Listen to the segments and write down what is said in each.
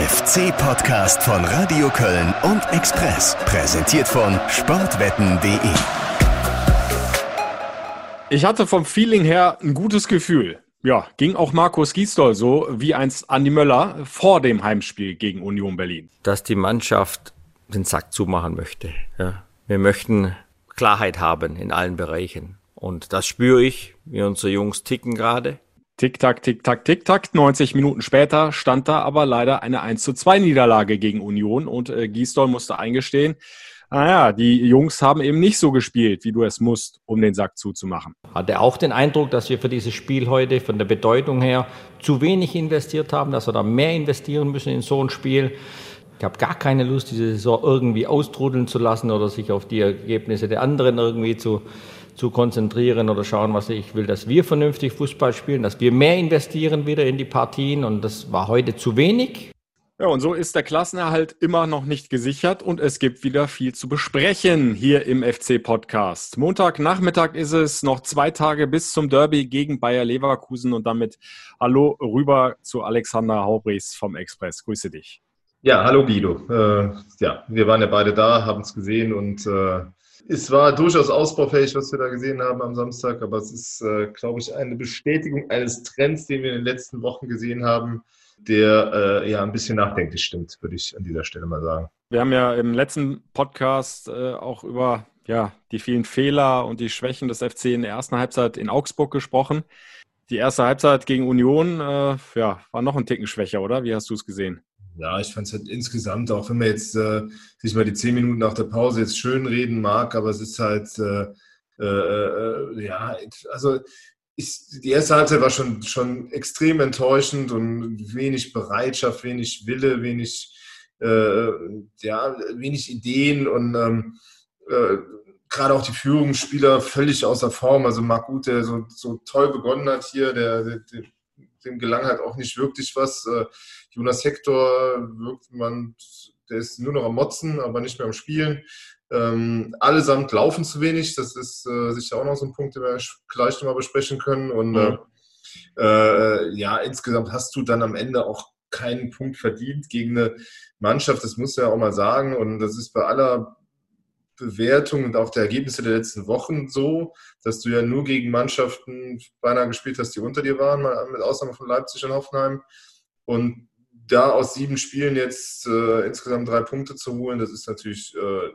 FC-Podcast von Radio Köln und Express. Präsentiert von sportwetten.de. Ich hatte vom Feeling her ein gutes Gefühl. Ja, ging auch Markus Gisdol so wie einst Andi Möller vor dem Heimspiel gegen Union Berlin. Dass die Mannschaft den Sack zumachen möchte. Ja. Wir möchten Klarheit haben in allen Bereichen. Und das spüre ich, wie unsere Jungs ticken gerade. Tick-Tack, Tick-Tack, Tick-Tack. 90 Minuten später stand da aber leider eine 1 zu 2 Niederlage gegen Union und äh, Gisdol musste eingestehen, naja, die Jungs haben eben nicht so gespielt, wie du es musst, um den Sack zuzumachen. Hatte auch den Eindruck, dass wir für dieses Spiel heute von der Bedeutung her zu wenig investiert haben, dass wir da mehr investieren müssen in so ein Spiel. Ich habe gar keine Lust, diese Saison irgendwie austrudeln zu lassen oder sich auf die Ergebnisse der anderen irgendwie zu, zu konzentrieren oder schauen, was ich will, dass wir vernünftig Fußball spielen, dass wir mehr investieren wieder in die Partien und das war heute zu wenig. Ja, und so ist der Klassenerhalt immer noch nicht gesichert und es gibt wieder viel zu besprechen hier im FC-Podcast. Montagnachmittag ist es, noch zwei Tage bis zum Derby gegen Bayer Leverkusen und damit hallo rüber zu Alexander Haubrichs vom Express. Grüße dich. Ja, hallo Guido. Äh, ja, wir waren ja beide da, haben es gesehen und äh, es war durchaus ausbaufähig, was wir da gesehen haben am Samstag, aber es ist, äh, glaube ich, eine Bestätigung eines Trends, den wir in den letzten Wochen gesehen haben der äh, ja ein bisschen nachdenklich stimmt, würde ich an dieser Stelle mal sagen. Wir haben ja im letzten Podcast äh, auch über ja, die vielen Fehler und die Schwächen des FC in der ersten Halbzeit in Augsburg gesprochen. Die erste Halbzeit gegen Union äh, ja, war noch ein Ticken schwächer, oder? Wie hast du es gesehen? Ja, ich fand es halt insgesamt, auch wenn man jetzt äh, sich mal die zehn Minuten nach der Pause jetzt schön reden mag, aber es ist halt, äh, äh, äh ja, also ich, die erste Halbzeit war schon, schon extrem enttäuschend und wenig Bereitschaft, wenig Wille, wenig, äh, ja, wenig Ideen und ähm, äh, gerade auch die Führungsspieler völlig außer Form. Also Marc Gut, der so, so toll begonnen hat hier, der, der, dem gelang halt auch nicht wirklich was. Äh, Jonas Hector wirkt man, der ist nur noch am Motzen, aber nicht mehr am Spielen. Ähm, allesamt laufen zu wenig. Das ist äh, sicher auch noch so ein Punkt, den wir gleich nochmal besprechen können. Und mhm. äh, ja, insgesamt hast du dann am Ende auch keinen Punkt verdient gegen eine Mannschaft. Das muss ja auch mal sagen. Und das ist bei aller Bewertung und auch der Ergebnisse der letzten Wochen so, dass du ja nur gegen Mannschaften beinahe gespielt hast, die unter dir waren, mit Ausnahme von Leipzig und Hoffenheim. Und da aus sieben Spielen jetzt äh, insgesamt drei Punkte zu holen, das ist natürlich äh,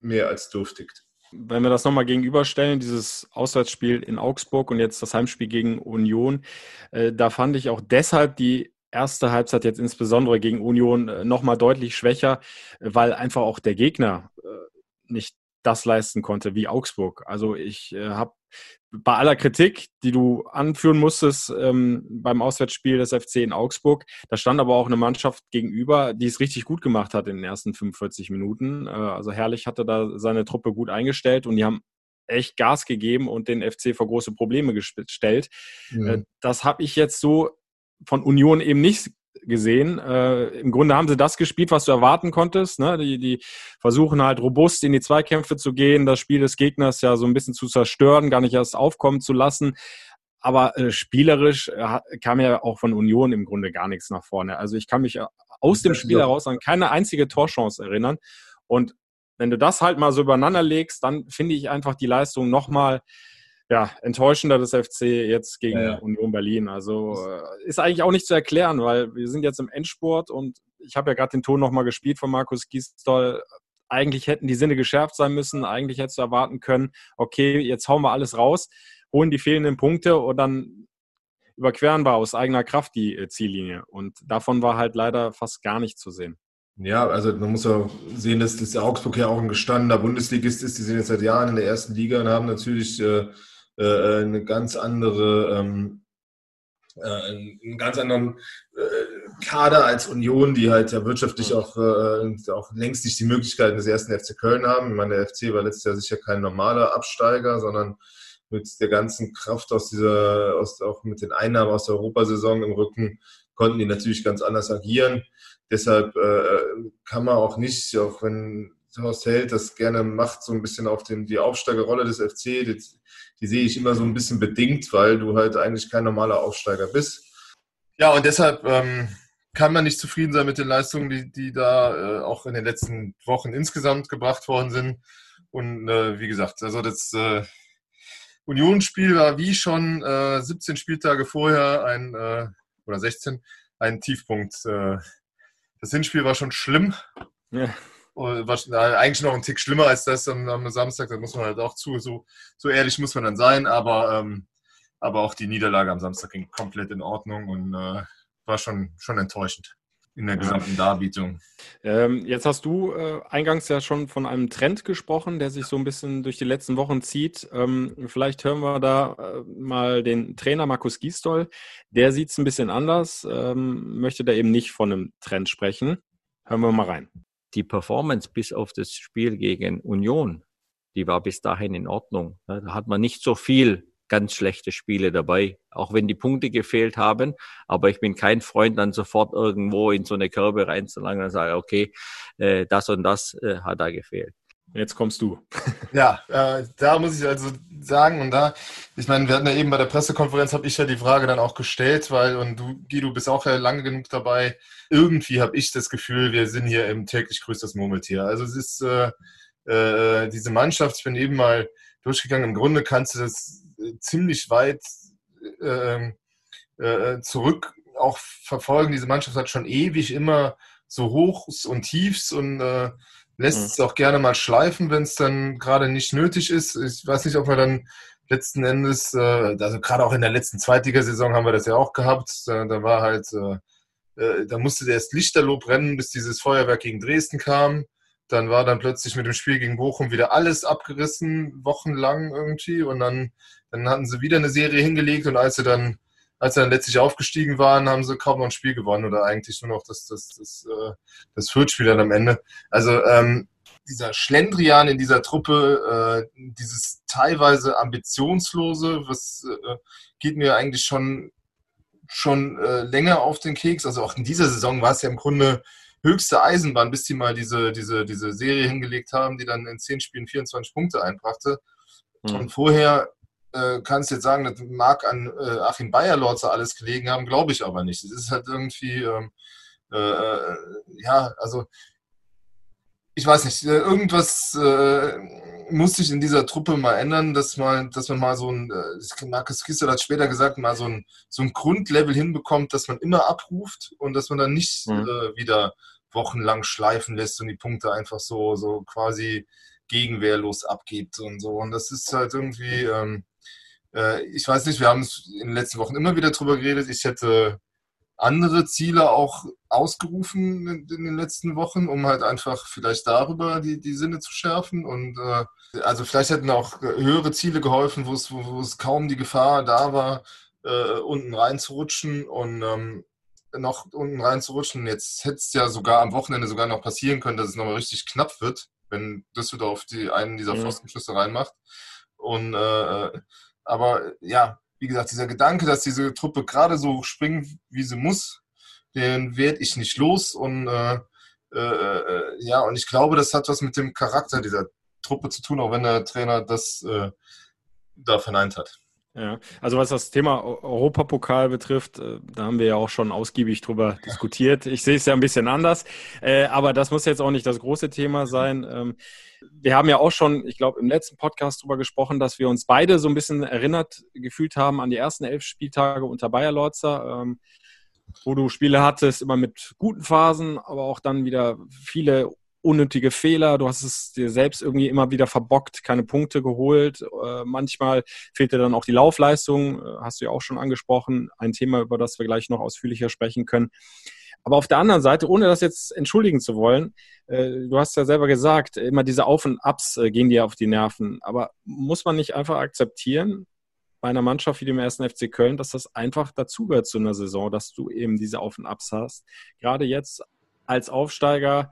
mehr als dürftig. Wenn wir das nochmal gegenüberstellen, dieses Auswärtsspiel in Augsburg und jetzt das Heimspiel gegen Union, äh, da fand ich auch deshalb die erste Halbzeit jetzt insbesondere gegen Union äh, nochmal deutlich schwächer, weil einfach auch der Gegner äh, nicht das leisten konnte wie Augsburg. Also ich äh, habe bei aller Kritik, die du anführen musstest ähm, beim Auswärtsspiel des FC in Augsburg, da stand aber auch eine Mannschaft gegenüber, die es richtig gut gemacht hat in den ersten 45 Minuten. Äh, also Herrlich hatte da seine Truppe gut eingestellt und die haben echt Gas gegeben und den FC vor große Probleme gestellt. Mhm. Äh, das habe ich jetzt so von Union eben nicht gesehen. Äh, Im Grunde haben sie das gespielt, was du erwarten konntest. Ne? Die, die versuchen halt robust in die Zweikämpfe zu gehen, das Spiel des Gegners ja so ein bisschen zu zerstören, gar nicht erst aufkommen zu lassen. Aber äh, spielerisch äh, kam ja auch von Union im Grunde gar nichts nach vorne. Also ich kann mich äh, aus dem Spiel heraus an keine einzige Torchance erinnern. Und wenn du das halt mal so übereinander legst, dann finde ich einfach die Leistung nochmal mal ja, enttäuschender des FC jetzt gegen ja, ja. Union Berlin. Also äh, ist eigentlich auch nicht zu erklären, weil wir sind jetzt im Endspurt und ich habe ja gerade den Ton nochmal gespielt von Markus Gisdol. Eigentlich hätten die Sinne geschärft sein müssen. Eigentlich hättest du erwarten können, okay, jetzt hauen wir alles raus, holen die fehlenden Punkte und dann überqueren wir aus eigener Kraft die äh, Ziellinie. Und davon war halt leider fast gar nicht zu sehen. Ja, also man muss auch sehen, dass das Augsburg ja auch ein gestandener Bundesligist ist. Die sind jetzt seit Jahren in der ersten Liga und haben natürlich äh, äh, eine ganz andere, ähm, äh, einen ganz anderen äh, Kader als Union, die halt ja wirtschaftlich auch, äh, auch längst nicht die Möglichkeiten des ersten FC Köln haben. Ich meine, der FC war letztes Jahr sicher kein normaler Absteiger, sondern mit der ganzen Kraft aus dieser, aus, auch mit den Einnahmen aus der Europasaison im Rücken, konnten die natürlich ganz anders agieren. Deshalb äh, kann man auch nicht, auch wenn Horst Held das gerne macht, so ein bisschen auf den, die Aufsteigerrolle des FC, die, die sehe ich immer so ein bisschen bedingt, weil du halt eigentlich kein normaler Aufsteiger bist. Ja, und deshalb, ähm, kann man nicht zufrieden sein mit den Leistungen, die, die da äh, auch in den letzten Wochen insgesamt gebracht worden sind. Und äh, wie gesagt, also das äh, Unionsspiel war wie schon 17 äh, Spieltage vorher ein äh, oder 16 ein Tiefpunkt. Äh, das Hinspiel war schon schlimm. Ja. War eigentlich noch ein Tick schlimmer als das am, am, Samstag. Da muss man halt auch zu, so, so ehrlich muss man dann sein. Aber, ähm, aber auch die Niederlage am Samstag ging komplett in Ordnung und äh, war schon, schon enttäuschend in der gesamten Darbietung. Ähm, jetzt hast du äh, eingangs ja schon von einem Trend gesprochen, der sich so ein bisschen durch die letzten Wochen zieht. Ähm, vielleicht hören wir da äh, mal den Trainer Markus Gisdol. Der sieht es ein bisschen anders, ähm, möchte da eben nicht von einem Trend sprechen. Hören wir mal rein. Die Performance bis auf das Spiel gegen Union, die war bis dahin in Ordnung. Da hat man nicht so viel ganz schlechte Spiele dabei, auch wenn die Punkte gefehlt haben. Aber ich bin kein Freund, dann sofort irgendwo in so eine Körbe reinzulangen und sage, okay, äh, das und das äh, hat da gefehlt. Jetzt kommst du. ja, äh, da muss ich also sagen, und da, ich meine, wir hatten ja eben bei der Pressekonferenz, habe ich ja die Frage dann auch gestellt, weil, und du, Guido, bist auch ja lange genug dabei. Irgendwie habe ich das Gefühl, wir sind hier im täglich grüßt Murmeltier. Also es ist äh, äh, diese Mannschaft, ich bin eben mal durchgegangen, im Grunde kannst du das ziemlich weit ähm, äh, zurück auch verfolgen. Diese Mannschaft hat schon ewig immer so Hochs und Tiefs und äh, lässt mhm. es auch gerne mal schleifen, wenn es dann gerade nicht nötig ist. Ich weiß nicht, ob wir dann letzten Endes, äh, also gerade auch in der letzten Zweitligasaison haben wir das ja auch gehabt. Da, da war halt, äh, äh da musste der erst Lichterloh brennen, bis dieses Feuerwerk gegen Dresden kam. Dann war dann plötzlich mit dem Spiel gegen Bochum wieder alles abgerissen, wochenlang irgendwie. Und dann, dann hatten sie wieder eine Serie hingelegt. Und als sie dann, als sie dann letztlich aufgestiegen waren, haben sie kaum noch ein Spiel gewonnen oder eigentlich nur noch das, das, das, äh, das Viertspiel dann am Ende. Also ähm, dieser Schlendrian in dieser Truppe, äh, dieses teilweise ambitionslose, was äh, geht mir eigentlich schon schon äh, länger auf den Keks. Also auch in dieser Saison war es ja im Grunde höchste Eisenbahn, bis die mal diese, diese, diese Serie hingelegt haben, die dann in 10 Spielen 24 Punkte einbrachte. Mhm. Und vorher äh, kannst du jetzt sagen, das mag an äh, Achim Bayerlorzer alles gelegen haben, glaube ich aber nicht. Es ist halt irgendwie, ähm, äh, äh ja, also ich weiß nicht, äh, irgendwas äh, muss sich in dieser Truppe mal ändern, dass, mal, dass man mal so ein, äh, Markus Kisser hat später gesagt, mal so ein, so ein Grundlevel hinbekommt, dass man immer abruft und dass man dann nicht mhm. äh, wieder wochenlang schleifen lässt und die Punkte einfach so, so quasi gegenwehrlos abgibt und so. Und das ist halt irgendwie, ähm, äh, ich weiß nicht, wir haben es in den letzten Wochen immer wieder drüber geredet. Ich hätte andere Ziele auch ausgerufen in, in, den letzten Wochen, um halt einfach vielleicht darüber die, die Sinne zu schärfen. Und äh, also vielleicht hätten auch höhere Ziele geholfen, wo es, wo, wo es kaum die Gefahr da war, äh, unten reinzurutschen und ähm, noch unten reinzurutschen. Jetzt hätte es ja sogar am Wochenende sogar noch passieren können, dass es nochmal richtig knapp wird, wenn Düsseldorf die einen dieser mhm. Pfostenschüsse reinmacht. Und äh, äh aber ja, wie gesagt, dieser Gedanke, dass diese Truppe gerade so springen, wie sie muss, den werde ich nicht los. Und äh, äh, äh, ja, und ich glaube, das hat was mit dem Charakter dieser Truppe zu tun, auch wenn der Trainer das äh, da verneint hat. Ja, also was das Thema Europapokal betrifft, äh, da haben wir ja auch schon ausgiebig drüber diskutiert. Ich sehe es ja ein bisschen anders, äh, aber das muss jetzt auch nicht das große Thema sein. Ähm, wir haben ja auch schon, ich glaube, im letzten Podcast drüber gesprochen, dass wir uns beide so ein bisschen erinnert gefühlt haben an die ersten elf Spieltage unter Bayer Lorzer, ähm, wo du Spiele hattest, immer mit guten Phasen, aber auch dann wieder viele unnötige Fehler, du hast es dir selbst irgendwie immer wieder verbockt, keine Punkte geholt. Äh, manchmal fehlte dann auch die Laufleistung, äh, hast du ja auch schon angesprochen, ein Thema, über das wir gleich noch ausführlicher sprechen können. Aber auf der anderen Seite, ohne das jetzt entschuldigen zu wollen, äh, du hast ja selber gesagt, immer diese Auf und Abs äh, gehen dir auf die Nerven. Aber muss man nicht einfach akzeptieren, bei einer Mannschaft wie dem ersten FC Köln, dass das einfach dazugehört zu einer Saison, dass du eben diese Auf und Abs hast. Gerade jetzt als Aufsteiger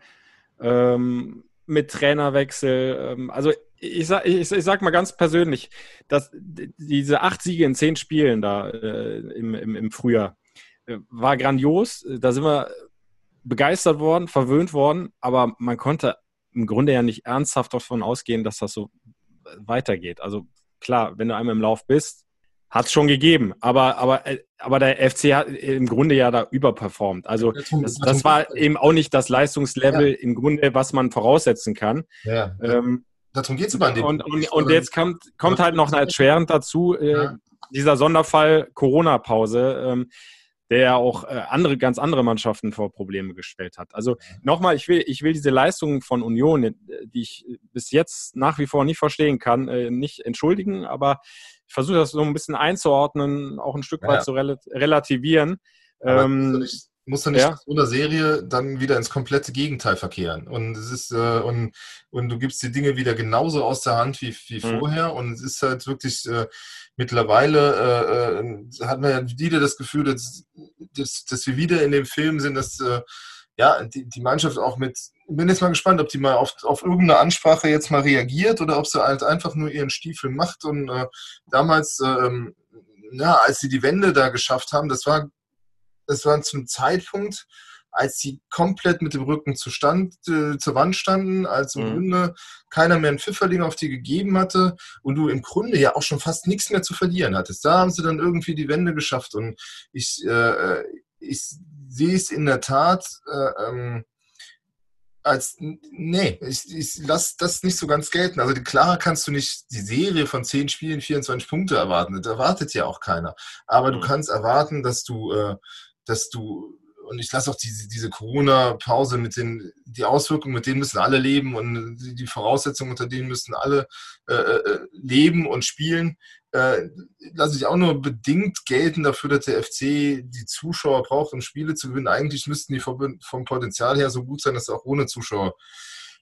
ähm, mit Trainerwechsel. Ähm, also ich sag, ich, ich sag mal ganz persönlich, dass diese acht Siege in zehn Spielen da äh, im, im, im Frühjahr äh, war grandios. Da sind wir begeistert worden, verwöhnt worden, aber man konnte im Grunde ja nicht ernsthaft davon ausgehen, dass das so weitergeht. Also klar, wenn du einmal im Lauf bist, Hat es schon gegeben, aber, aber, äh, aber der FC hat im Grunde ja da überperformt. Also das, das war eben auch nicht das Leistungslevel ja. im Grunde, was man voraussetzen kann. Ja. Ähm, Darum geht es aber an dem Und, und, und jetzt kommt, kommt halt noch erschwerend dazu, äh, ja. dieser Sonderfall Corona-Pause. Ähm, der ja auch äh, andere, ganz andere Mannschaften vor Probleme gestellt hat. Also nochmal, ich will, ich will diese Leistungen von Union, äh, die ich bis jetzt nach wie vor nicht verstehen kann, äh, nicht entschuldigen, aber ich versuche das so ein bisschen einzuordnen, auch ein Stück weit ja. zu rel relativieren. Ähm, muss du nicht ja. so einer Serie dann wieder ins komplette Gegenteil verkehren. Und es ist, äh, und, und du gibst die Dinge wieder genauso aus der Hand wie, wie mhm. vorher. Und es ist halt wirklich äh, mittlerweile äh, äh, hat man ja wieder das Gefühl, dass, dass, dass wir wieder in dem Film sind, dass äh, ja, die, die Mannschaft auch mit, bin jetzt mal gespannt, ob die mal auf, auf irgendeine Ansprache jetzt mal reagiert oder ob sie halt einfach nur ihren Stiefel macht. Und äh, damals, ähm, ja, als sie die Wende da geschafft haben, das war das war zum Zeitpunkt, als sie komplett mit dem Rücken zu Stand, äh, zur Wand standen, als im mhm. Grunde keiner mehr einen Pfifferling auf die gegeben hatte und du im Grunde ja auch schon fast nichts mehr zu verlieren hattest. Da haben sie dann irgendwie die Wende geschafft und ich, äh, ich sehe es in der Tat äh, ähm, als, nee, ich, ich lasse das nicht so ganz gelten. Also klar kannst du nicht die Serie von 10 Spielen 24 Punkte erwarten. Das erwartet ja auch keiner. Aber du mhm. kannst erwarten, dass du äh, dass du, und ich lasse auch diese, diese Corona-Pause mit den, die Auswirkungen, mit denen müssen alle leben und die Voraussetzungen, unter denen müssen alle äh, äh, leben und spielen. Äh, lasse ich auch nur bedingt gelten dafür, dass der FC die Zuschauer braucht, um Spiele zu gewinnen. Eigentlich müssten die vom, vom Potenzial her so gut sein, dass sie auch ohne Zuschauer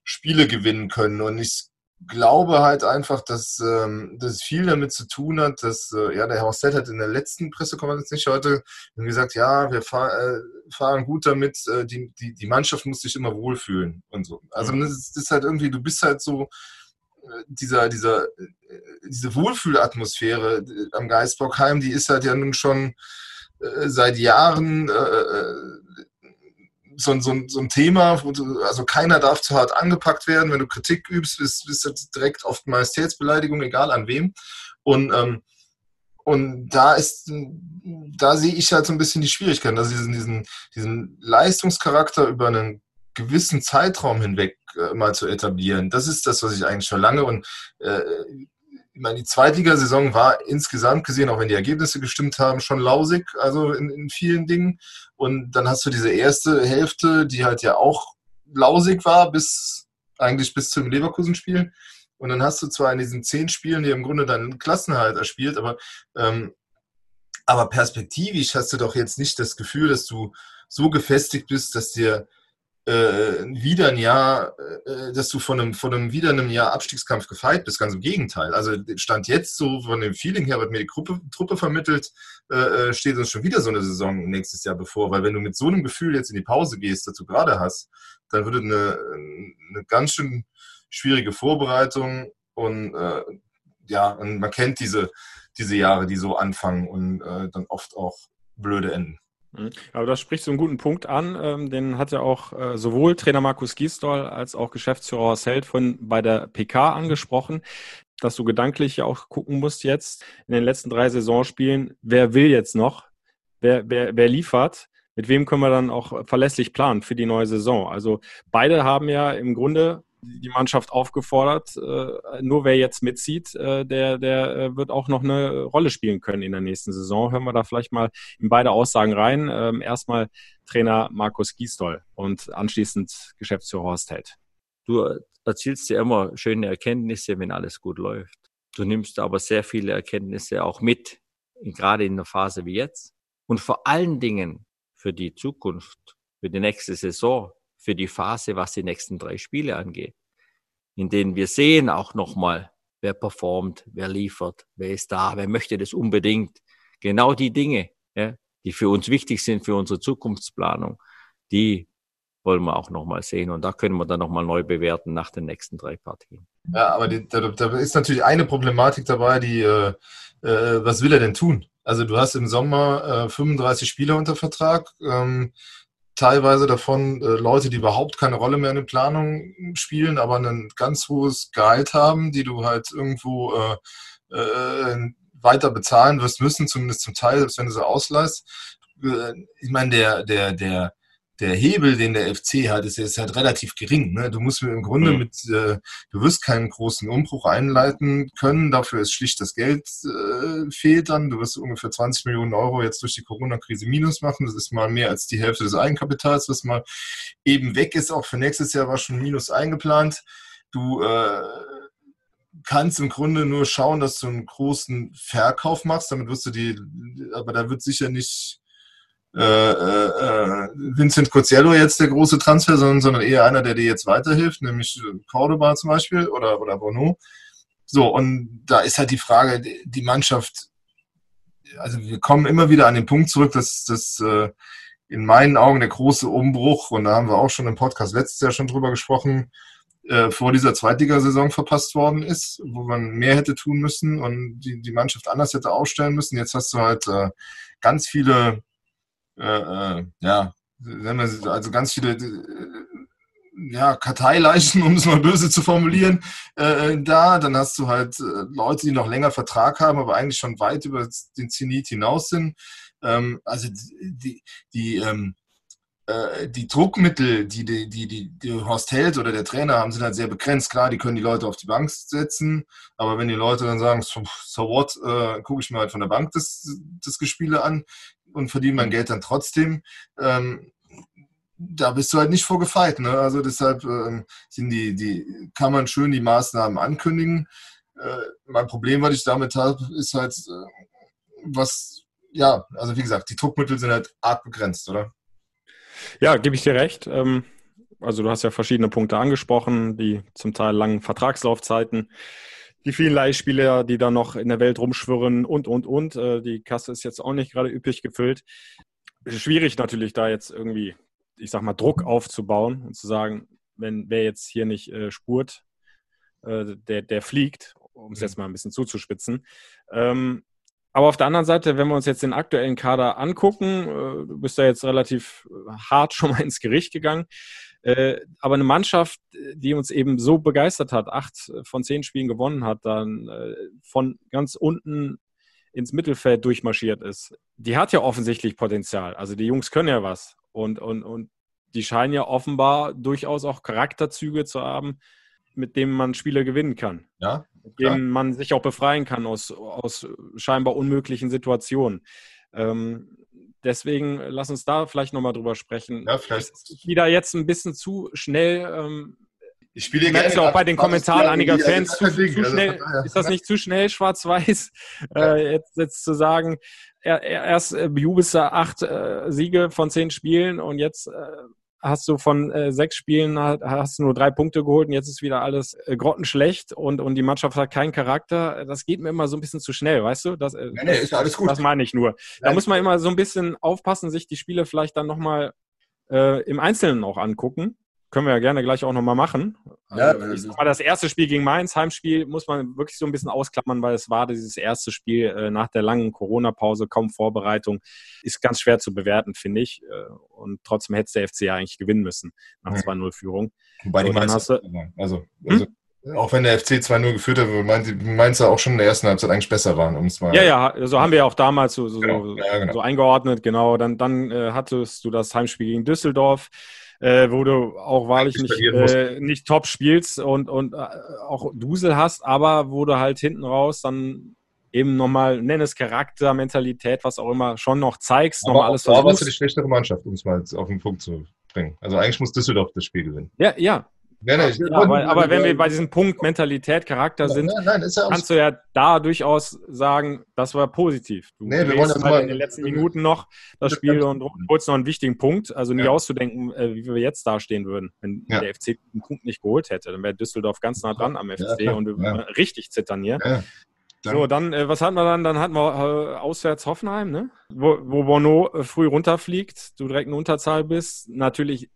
Spiele gewinnen können. Und ich glaube halt einfach, dass ähm, das viel damit zu tun hat, dass äh, ja der Herr Horsett hat in der letzten Pressekonferenz nicht heute gesagt, ja, wir fahr, äh, fahren gut damit, äh, die, die, die Mannschaft muss sich immer wohlfühlen und so. Also mhm. das, ist, das ist halt irgendwie, du bist halt so äh, dieser, dieser, äh, diese Wohlfühlatmosphäre äh, am Geistbockheim, die ist halt ja nun schon seit Jahren so, so, so ein Thema, du, also keiner darf zu hart angepackt werden. Wenn du Kritik übst, bist, bist du direkt oft Majestätsbeleidigung, egal an wem. Und, ähm, und da ist, da sehe ich halt so ein bisschen die Schwierigkeit, dass diesen, diesen, diesen Leistungscharakter über einen gewissen Zeitraum hinweg äh, mal zu etablieren. Das ist das, was ich eigentlich verlange. Und äh, ich meine, die Zweitligasaison war insgesamt gesehen, auch wenn die Ergebnisse gestimmt haben, schon lausig, also in, in vielen Dingen. Und dann hast du diese erste Hälfte, die halt ja auch lausig war, bis eigentlich bis zum Leverkusen-Spiel. Und dann hast du zwar in diesen zehn Spielen hier im Grunde deinen Klassenhalt erspielt, aber, ähm, aber perspektivisch hast du doch jetzt nicht das Gefühl, dass du so gefestigt bist, dass dir äh, wieder ein Jahr, äh, dass du von einem, von einem wieder einem Jahr Abstiegskampf gefeit bist. Ganz im Gegenteil. Also stand jetzt so von dem Feeling her, was mir die Gruppe, Truppe vermittelt, äh, äh, steht uns schon wieder so eine Saison nächstes Jahr bevor. Weil wenn du mit so einem Gefühl jetzt in die Pause gehst, das du gerade hast, dann würde eine, eine ganz schön schwierige Vorbereitung und äh, ja, und man kennt diese, diese Jahre, die so anfangen und äh, dann oft auch blöde enden. Mhm. Aber das spricht so einen guten Punkt an. Ähm, den hat ja auch äh, sowohl Trainer Markus Giesdoll als auch Geschäftsführer Horst Held von bei der PK angesprochen, dass du gedanklich ja auch gucken musst jetzt in den letzten drei Saisonspielen, wer will jetzt noch, wer, wer, wer liefert, mit wem können wir dann auch verlässlich planen für die neue Saison. Also beide haben ja im Grunde die Mannschaft aufgefordert, äh, nur wer jetzt mitzieht, äh, der, der äh, wird auch noch eine Rolle spielen können in der nächsten Saison. Hören wir da vielleicht mal in beide Aussagen rein. Ähm, erstmal Trainer Markus Giestol und anschließend Geschäftsführer Horst Held. Du erzielst ja immer schöne Erkenntnisse, wenn alles gut läuft. Du nimmst aber sehr viele Erkenntnisse auch mit, gerade in einer Phase wie jetzt. Und vor allen Dingen für die Zukunft, für die nächste Saison, für die Phase, was die nächsten drei Spiele angeht, in denen wir sehen auch nochmal, wer performt, wer liefert, wer ist da, wer möchte das unbedingt. Genau die Dinge, ja, die für uns wichtig sind, für unsere Zukunftsplanung, die wollen wir auch nochmal sehen. Und da können wir dann nochmal neu bewerten nach den nächsten drei Partien. Ja, aber die, da, da, ist natürlich eine Problematik dabei, die, äh, äh, was will er denn tun? Also du hast im Sommer äh, 35 Spieler unter Vertrag. Ähm, teilweise davon äh, Leute, die überhaupt keine Rolle mehr in der Planung spielen, aber ein ganz hohes Gehalt haben, die du halt irgendwo äh, äh, weiter bezahlen wirst müssen, zumindest zum Teil, selbst wenn du sie ausleihst. Äh, ich meine, der, der, der, der Hebel, den der FC hat, ist, ist halt relativ gering. Ne? Du musst im Grunde mhm. mit, äh, du wirst keinen großen Umbruch einleiten können. Dafür ist schlicht das Geld äh, fehlt dann. Du wirst ungefähr 20 Millionen Euro jetzt durch die Corona-Krise minus machen. Das ist mal mehr als die Hälfte des Eigenkapitals, was mal eben weg ist. Auch für nächstes Jahr war schon minus eingeplant. Du äh, kannst im Grunde nur schauen, dass du einen großen Verkauf machst. Damit wirst du die, aber da wird sicher nicht äh, äh, Vincent Coziello jetzt der große Transfer, sondern, sondern eher einer, der dir jetzt weiterhilft, nämlich Cordoba zum Beispiel oder, oder Bono. So, und da ist halt die Frage, die Mannschaft, also wir kommen immer wieder an den Punkt zurück, dass das äh, in meinen Augen der große Umbruch, und da haben wir auch schon im Podcast letztes Jahr schon drüber gesprochen, äh, vor dieser Zweitligasaison verpasst worden ist, wo man mehr hätte tun müssen und die, die Mannschaft anders hätte aufstellen müssen. Jetzt hast du halt äh, ganz viele äh, äh, ja, also ganz viele äh, ja, Karteileichen, um es mal böse zu formulieren, äh, da. Dann hast du halt äh, Leute, die noch länger Vertrag haben, aber eigentlich schon weit über den Zenit hinaus sind. Ähm, also die, die, ähm, äh, die Druckmittel, die, die, die, die, Horst Held oder der Trainer haben, sind halt sehr begrenzt. Klar, die können die Leute auf die Bank setzen, aber wenn die Leute dann sagen, so, so what, äh, gucke ich mir halt von der Bank das, das Gespiele an, und verdiene mein Geld dann trotzdem. Ähm, da bist du halt nicht vorgefeit. Ne? Also deshalb ähm, sind die, die, kann man schön die Maßnahmen ankündigen. Äh, mein Problem, was ich damit habe, ist halt, äh, was, ja, also wie gesagt, die Druckmittel sind halt arg begrenzt, oder? Ja, gebe ich dir recht. Ähm, also du hast ja verschiedene Punkte angesprochen, die zum Teil langen Vertragslaufzeiten die vielen Leihspieler, die da noch in der Welt rumschwirren und, und, und. Äh, die Kasse ist jetzt auch nicht gerade üppig gefüllt. Schwierig natürlich, da jetzt irgendwie, ich sag mal, Druck aufzubauen und zu sagen, wenn wer jetzt hier nicht äh, spurt, äh, der, der fliegt, um es mhm. jetzt mal ein bisschen zuzuspitzen. Ähm, aber auf der anderen Seite, wenn wir uns jetzt den aktuellen Kader angucken, äh, du bist da jetzt relativ äh, hart schon mal ins Gericht gegangen. Äh, aber eine Mannschaft, die uns eben so begeistert hat, acht von zehn Spielen gewonnen hat, dann äh, von ganz unten ins Mittelfeld durchmarschiert ist, die hat ja offensichtlich Potenzial. Also die Jungs können ja was. Und, und, und die scheinen ja offenbar durchaus auch Charakterzüge zu haben, mit denen man Spiele gewinnen kann. Ja. Mit denen man sich auch befreien kann aus, aus scheinbar unmöglichen Situationen. Ähm, Deswegen äh, lass uns da vielleicht nochmal drüber sprechen. Ja, vielleicht. Ist wieder jetzt ein bisschen zu schnell. Ähm, ich spiele gerne. Ja auch bei den Kommentaren einiger Fans zu, zu also, schnell. Ist das nicht zu schnell, schwarz-weiß, äh, jetzt, jetzt, zu sagen, er, er, erst äh, bejubelst du acht äh, Siege von zehn Spielen und jetzt äh, hast du von äh, sechs Spielen hast du nur drei Punkte geholt und jetzt ist wieder alles äh, grottenschlecht und, und die Mannschaft hat keinen Charakter. Das geht mir immer so ein bisschen zu schnell, weißt du? Das, äh, nee, nee, ist alles gut. Das meine ich nur. Da muss man immer so ein bisschen aufpassen, sich die Spiele vielleicht dann nochmal äh, im Einzelnen auch angucken können wir ja gerne gleich auch nochmal machen. Also, ja, sag mal, das erste Spiel gegen Mainz, Heimspiel, muss man wirklich so ein bisschen ausklammern, weil es war dieses erste Spiel äh, nach der langen Corona-Pause, kaum Vorbereitung. Ist ganz schwer zu bewerten, finde ich. Äh, und trotzdem hätte der FC ja eigentlich gewinnen müssen nach ja. 2-0-Führung. Wobei so, die Mainz, du, also, also hm? auch wenn der FC 2-0 geführt hat, die Mainzer auch schon in der ersten Halbzeit eigentlich besser waren, um es mal. Ja, ja, so haben wir auch damals so, so, genau. Ja, genau. so eingeordnet, genau. Dann, dann äh, hattest du das Heimspiel gegen Düsseldorf äh, wo du auch wahrlich nicht, äh, nicht top spielst und, und äh, auch Dusel hast, aber wo du halt hinten raus dann eben nochmal, nenn es Charakter, Mentalität, was auch immer, schon noch zeigst, nochmal alles versuchst. Aber warst du die schlechtere Mannschaft, um es mal auf den Punkt zu bringen. Also eigentlich muss Düsseldorf das Spiel gewinnen. Ja, ja, ja, nee, ja, aber, aber, wenn wir bei diesem Punkt Mentalität, Charakter sind, nein, nein, ja kannst du ja da durchaus sagen, das war positiv. Du nee, wir wollen halt mal in den letzten Minuten noch das Spiel und holst noch einen wichtigen Punkt. Also nie ja. auszudenken, äh, wie wir jetzt dastehen würden, wenn der FC den Punkt nicht geholt hätte. Dann wäre Düsseldorf ganz nah dran am FC und wir würden richtig zittern hier. So, dann, äh, was hatten wir dann? Dann hatten wir äh, auswärts Hoffenheim, ne? Wo, wo Bono äh, früh runterfliegt, du direkt in Unterzahl bist. Natürlich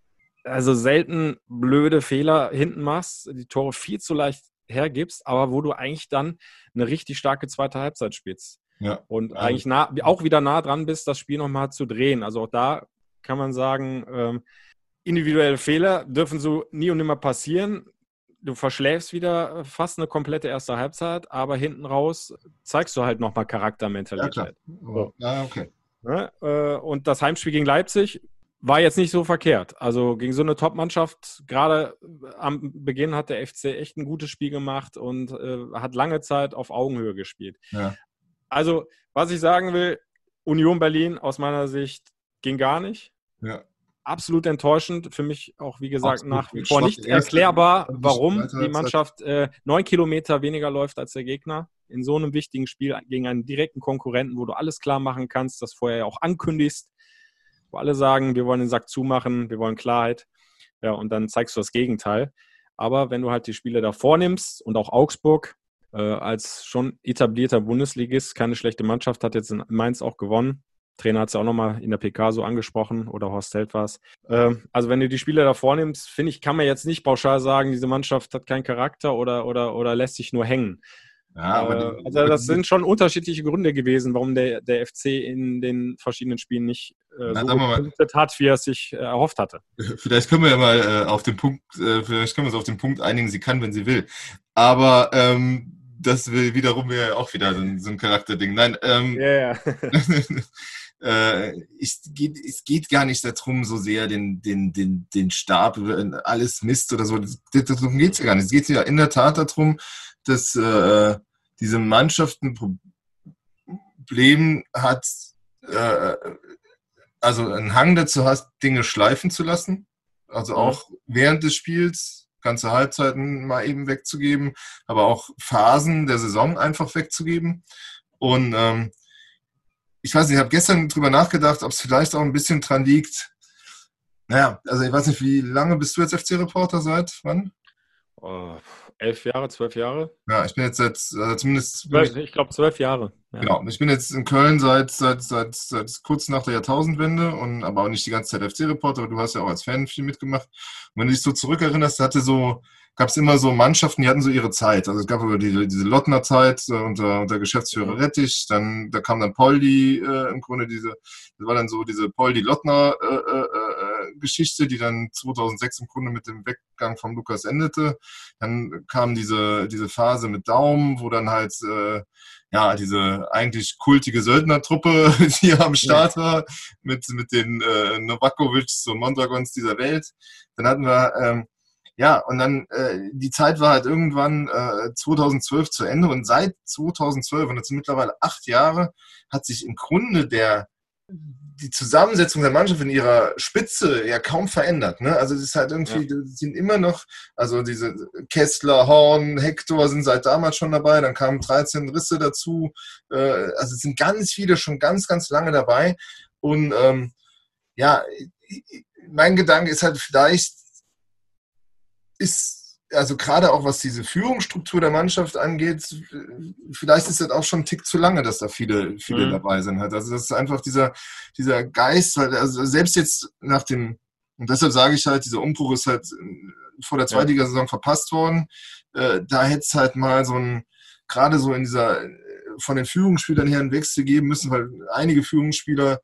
also selten blöde Fehler hinten machst, die Tore viel zu leicht hergibst, aber wo du eigentlich dann eine richtig starke zweite Halbzeit spielst. Ja. Und also. eigentlich nah, auch wieder nah dran bist, das Spiel nochmal zu drehen. Also auch da kann man sagen, ähm, individuelle Fehler dürfen so nie und nimmer passieren. du verschläfst wieder fast eine komplette erste Halbzeit, aber hinten raus zeigst du halt nochmal Charaktermentalität. Ja, so. ja okay. Ne? Äh, und das Heimspiel gegen Leipzig war jetzt nicht so verkehrt. Also gegen so eine Top-Mannschaft, gerade am Beginn hat der FC echt ein gutes Spiel gemacht und äh, hat lange Zeit auf Augenhöhe gespielt. Ja. Also, was ich sagen will, Union Berlin aus meiner Sicht ging gar nicht. Ja. Absolut enttäuschend. Für mich auch, wie gesagt, Absolut nach wie vor nicht erklärbar, warum die Mannschaft äh, neun Kilometer weniger läuft als der Gegner in so einem wichtigen Spiel gegen einen direkten Konkurrenten, wo du alles klar machen kannst, das vorher ja auch ankündigst wo alle sagen, wir wollen den Sack zumachen, wir wollen Klarheit. Ja, und dann zeigst du das Gegenteil. Aber wenn du halt die Spiele da vornimmst und auch Augsburg äh, als schon etablierter Bundesligist, keine schlechte Mannschaft, hat jetzt in Mainz auch gewonnen. Trainer hat es ja auch nochmal in der PK so angesprochen oder Horst Held war es. Äh, also wenn du die Spiele da vornimmst, finde ich, kann man jetzt nicht pauschal sagen, diese Mannschaft hat keinen Charakter oder, oder, oder lässt sich nur hängen. Ja, äh, also das sind schon unterschiedliche Gründe gewesen, warum der, der FC in den verschiedenen Spielen nicht äh, Na, so gepunktet hat, wie er es sich äh, erhofft hatte. Vielleicht können wir ja mal äh, auf den Punkt, äh, vielleicht können wir uns auf den Punkt einigen, sie kann, wenn sie will. Aber ähm, das will wiederum ja auch wieder so ein, so ein Charakterding. Nein, ähm, yeah. äh, es, geht, es geht gar nicht darum, so sehr den, den, den, den Stab alles Mist oder so. Darum geht es ja gar nicht. Es geht ja in der Tat darum, dass äh, diese Mannschaft ein Problem hat, äh, also einen Hang dazu hast, Dinge schleifen zu lassen. Also auch während des Spiels ganze Halbzeiten mal eben wegzugeben, aber auch Phasen der Saison einfach wegzugeben. Und ähm, ich weiß nicht, ich habe gestern drüber nachgedacht, ob es vielleicht auch ein bisschen dran liegt. Naja, also ich weiß nicht, wie lange bist du jetzt FC-Reporter seit wann? Oh, elf Jahre, zwölf Jahre. Ja, ich bin jetzt seit also zumindest. Zwölf, ich glaube zwölf Jahre. Ja. Genau. Ich bin jetzt in Köln seit, seit, seit, seit kurz nach der Jahrtausendwende und aber auch nicht die ganze Zeit FC-Reporter, aber du hast ja auch als Fan viel mitgemacht. Und wenn du dich so zurückerinnerst, hatte so gab es immer so Mannschaften, die hatten so ihre Zeit. Also es gab über die, diese Lottner-Zeit äh, unter, unter Geschäftsführer Rettich, dann da kam dann Poldi äh, im Grunde diese, das war dann so diese Poldi-Lottner-Geschichte, äh, äh, äh die dann 2006 im Grunde mit dem Weggang von Lukas endete. Dann kam diese, diese Phase mit Daum, wo dann halt äh, ja, diese eigentlich kultige Söldnertruppe, die am Start war, mit, mit den äh, Novakovic, so Mondragons dieser Welt. Dann hatten wir ähm, ja, und dann äh, die Zeit war halt irgendwann äh, 2012 zu Ende und seit 2012, und sind mittlerweile acht Jahre, hat sich im Grunde der die Zusammensetzung der Mannschaft in ihrer Spitze ja kaum verändert. Ne? Also es ist halt irgendwie, ja. sind immer noch, also diese Kessler, Horn, Hector sind seit damals schon dabei, dann kamen 13 Risse dazu. Äh, also es sind ganz viele schon ganz, ganz lange dabei. Und ähm, ja, mein Gedanke ist halt vielleicht, ist, also gerade auch was diese Führungsstruktur der Mannschaft angeht, vielleicht ist das auch schon ein Tick zu lange, dass da viele, viele mhm. dabei sind. Halt. Also das ist einfach dieser, dieser Geist, also selbst jetzt nach dem, und deshalb sage ich halt, dieser Umbruch ist halt vor der Zweitligasaison verpasst worden. Äh, da hätte es halt mal so ein, gerade so in dieser, von den Führungsspielern her einen Wechsel geben müssen, weil einige Führungsspieler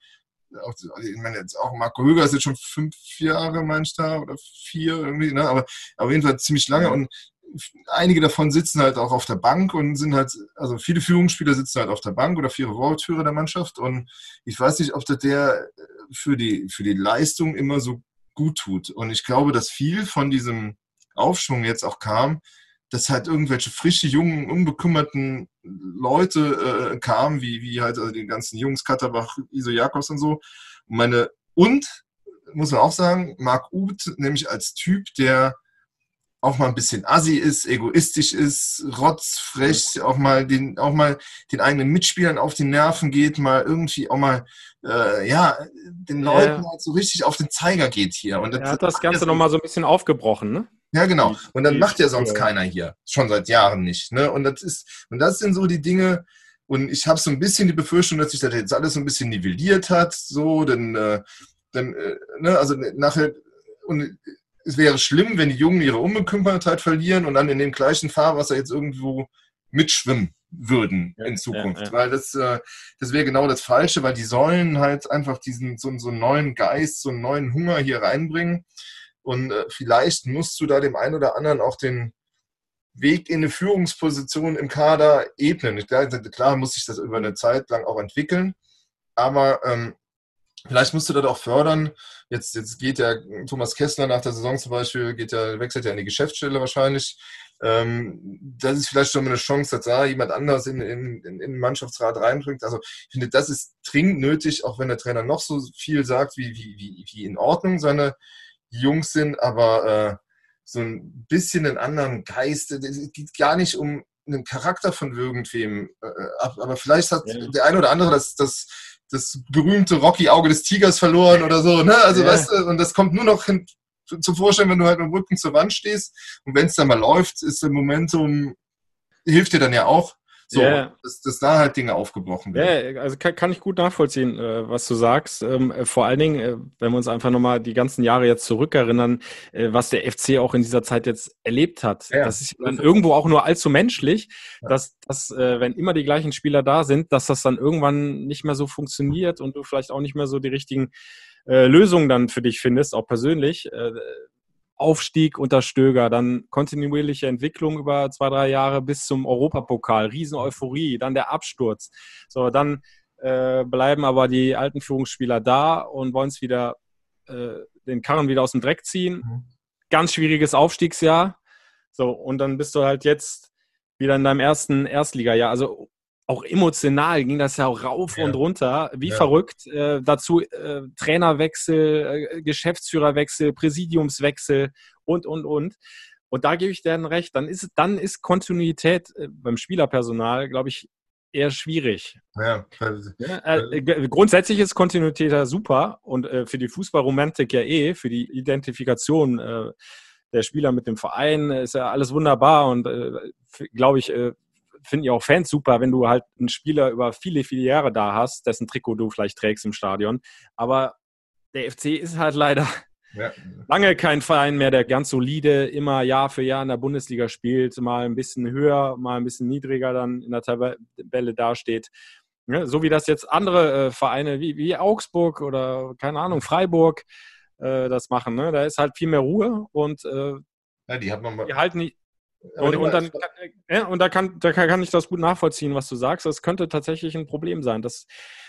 auch, also ich meine jetzt auch Marco Höger ist jetzt schon fünf Jahre, meinst du, oder vier irgendwie, ne? aber auf jeden Fall ziemlich lange und einige davon sitzen halt auch auf der Bank und sind halt, also viele Führungsspieler sitzen halt auf der Bank oder vier Wortführer der Mannschaft und ich weiß nicht, ob das der für die, für die Leistung immer so gut tut. Und ich glaube, dass viel von diesem Aufschwung jetzt auch kam, dass halt irgendwelche frische, jungen, unbekümmerten Leute äh, kamen, wie, wie halt also die ganzen Jungs, Katterbach, Iso Jakobs und so. Und meine, und, muss man auch sagen, Marc Uth, nämlich als Typ, der auch mal ein bisschen assi ist, egoistisch ist, rotzfrech, auch mal den, auch mal den eigenen Mitspielern auf die Nerven geht, mal irgendwie auch mal, äh, ja, den Leuten ja. halt so richtig auf den Zeiger geht hier. Und das, er hat das Ganze nochmal so ein bisschen aufgebrochen, ne? Ja, genau. Und dann macht ja sonst keiner hier. Schon seit Jahren nicht. Ne? Und das ist, und das sind so die Dinge, und ich habe so ein bisschen die Befürchtung, dass sich das jetzt alles so ein bisschen nivelliert hat. So, denn, äh, denn äh, ne, also nachher, und es wäre schlimm, wenn die Jungen ihre Unbekümmertheit verlieren und dann in dem gleichen Fahrwasser jetzt irgendwo mitschwimmen würden ja, in Zukunft. Ja, ja. Weil das, äh, das wäre genau das Falsche, weil die sollen halt einfach diesen so, so einen neuen Geist, so einen neuen Hunger hier reinbringen. Und äh, vielleicht musst du da dem einen oder anderen auch den, Weg in eine Führungsposition im Kader ebnen. Klar, klar muss sich das über eine Zeit lang auch entwickeln, aber ähm, vielleicht musst du das auch fördern. Jetzt, jetzt geht ja Thomas Kessler nach der Saison zum Beispiel, geht ja, wechselt ja in die Geschäftsstelle wahrscheinlich. Ähm, das ist vielleicht schon mal eine Chance, dass da jemand anders in, in, in den Mannschaftsrat reinbringt. Also ich finde, das ist dringend nötig, auch wenn der Trainer noch so viel sagt, wie, wie, wie, wie in Ordnung seine Jungs sind, aber äh, so ein bisschen einen anderen Geist. Es geht gar nicht um einen Charakter von irgendwem, äh, aber vielleicht hat ja. der eine oder andere das, das, das berühmte Rocky-Auge des Tigers verloren oder so. Ne? Also ja. weißt du, und das kommt nur noch hin, zum Vorstellen, wenn du halt mit dem Rücken zur Wand stehst und wenn es dann mal läuft, ist der Momentum, hilft dir dann ja auch. So, yeah. dass, dass, da halt Dinge aufgebrochen werden. Ja, also kann, kann ich gut nachvollziehen, äh, was du sagst. Ähm, äh, vor allen Dingen, äh, wenn wir uns einfach nochmal die ganzen Jahre jetzt zurückerinnern, äh, was der FC auch in dieser Zeit jetzt erlebt hat. Ja. Das ist dann irgendwo auch nur allzu menschlich, ja. dass, dass äh, wenn immer die gleichen Spieler da sind, dass das dann irgendwann nicht mehr so funktioniert und du vielleicht auch nicht mehr so die richtigen äh, Lösungen dann für dich findest, auch persönlich. Aufstieg unter Stöger, dann kontinuierliche Entwicklung über zwei, drei Jahre bis zum Europapokal, Riesen-Euphorie, dann der Absturz. So, dann äh, bleiben aber die alten Führungsspieler da und wollen es wieder, äh, den Karren wieder aus dem Dreck ziehen. Mhm. Ganz schwieriges Aufstiegsjahr. So, und dann bist du halt jetzt wieder in deinem ersten Erstligajahr. Also auch emotional ging das ja auch rauf ja. und runter, wie ja. verrückt. Äh, dazu äh, Trainerwechsel, äh, Geschäftsführerwechsel, Präsidiumswechsel und, und, und. Und da gebe ich denen recht. Dann ist, dann ist Kontinuität äh, beim Spielerpersonal, glaube ich, eher schwierig. Ja, ja äh, grundsätzlich ist Kontinuität ja super und äh, für die Fußballromantik ja eh, für die Identifikation der Spieler mit dem Verein ist ja alles wunderbar und glaube ich, finden ja auch Fans super, wenn du halt einen Spieler über viele, viele Jahre da hast, dessen Trikot du vielleicht trägst im Stadion. Aber der FC ist halt leider ja. lange kein Verein mehr, der ganz solide immer Jahr für Jahr in der Bundesliga spielt, mal ein bisschen höher, mal ein bisschen niedriger dann in der Tabelle dasteht. Ja, so wie das jetzt andere äh, Vereine wie, wie Augsburg oder keine Ahnung, Freiburg äh, das machen. Ne? Da ist halt viel mehr Ruhe und äh, ja, die, die halten, und, und, dann, ja, und da, kann, da kann ich das gut nachvollziehen, was du sagst. Das könnte tatsächlich ein Problem sein, dass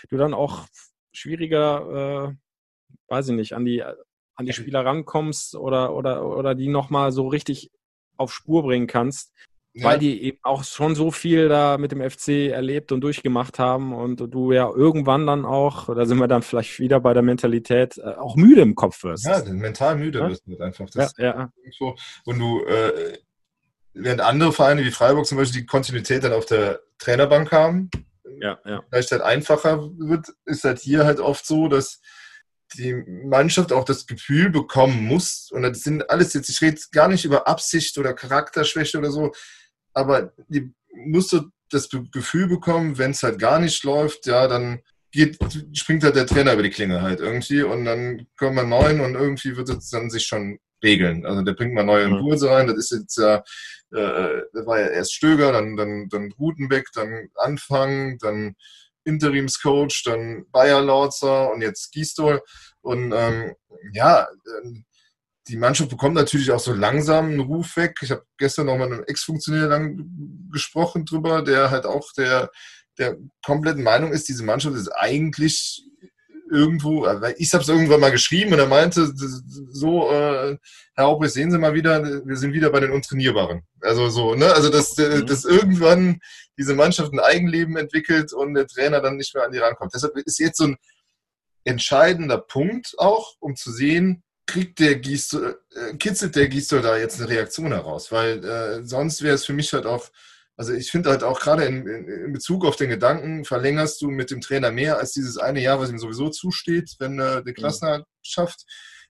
du dann auch schwieriger, äh, weiß ich nicht, an die, an die Spieler rankommst oder, oder, oder die nochmal so richtig auf Spur bringen kannst, ja. weil die eben auch schon so viel da mit dem FC erlebt und durchgemacht haben und du ja irgendwann dann auch, da sind wir dann vielleicht wieder bei der Mentalität, äh, auch müde im Kopf wirst. Ja, mental müde ja? wirst du einfach. Das ja, ja. Und du äh, während andere Vereine wie Freiburg zum Beispiel die Kontinuität dann auf der Trainerbank haben, ja, ja. vielleicht halt einfacher wird, ist halt hier halt oft so, dass die Mannschaft auch das Gefühl bekommen muss, und das sind alles jetzt, ich rede gar nicht über Absicht oder Charakterschwäche oder so, aber die musst du das Gefühl bekommen, wenn es halt gar nicht läuft, ja, dann geht, springt halt der Trainer über die Klinge halt irgendwie und dann kommen wir neun und irgendwie wird es dann sich schon regeln. Also der bringt mal neue Impulse rein. Das ist jetzt ja, äh, das war ja erst Stöger, dann, dann, dann Rutenbeck, dann Anfang, dann Interimscoach, dann Bayer Lautzer und jetzt Gistol. Und ähm, ja, ähm, die Mannschaft bekommt natürlich auch so langsam einen Ruf weg. Ich habe gestern noch mit einem Ex-Funktionär lang gesprochen drüber, der halt auch der, der kompletten Meinung ist, diese Mannschaft ist eigentlich irgendwo, äh, ich habe es irgendwann mal geschrieben und er meinte, so, äh, Herr Aubrecht, sehen Sie mal wieder, wir sind wieder bei den Untrainierbaren. Also so, ne? Also dass, mhm. dass irgendwann diese Mannschaft ein Eigenleben entwickelt und der Trainer dann nicht mehr an die rankommt. Deshalb ist jetzt so ein entscheidender Punkt auch, um zu sehen, kriegt der Gießer, äh, kitzelt der Gießer da jetzt eine Reaktion heraus, weil äh, sonst wäre es für mich halt auch also ich finde halt auch gerade in, in, Bezug auf den Gedanken, verlängerst du mit dem Trainer mehr als dieses eine Jahr, was ihm sowieso zusteht, wenn er die Klassenhalt schafft.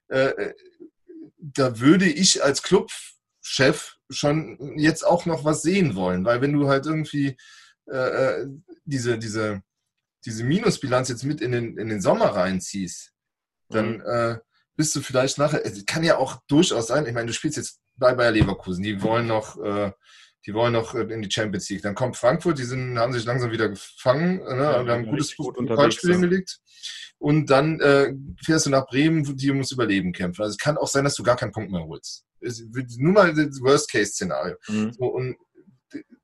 Äh, äh, da würde ich als Clubchef schon jetzt auch noch was sehen wollen, weil wenn du halt irgendwie äh, äh, diese, diese, diese Minusbilanz jetzt mit in den, in den Sommer reinziehst, dann mhm. äh, bist du vielleicht nachher, es kann ja auch durchaus sein, ich meine, du spielst jetzt bei Bayer Leverkusen, die wollen noch äh, die wollen noch äh, in die Champions League. Dann kommt Frankfurt, die sind, haben sich langsam wieder gefangen, ne, ja, haben ein gutes Pokalspiel hingelegt. Und dann äh, fährst du nach Bremen, die ums Überleben kämpfen. Also es kann auch sein, dass du gar keinen Punkt mehr holst. nur mal das Worst-Case-Szenario. Mhm. So, und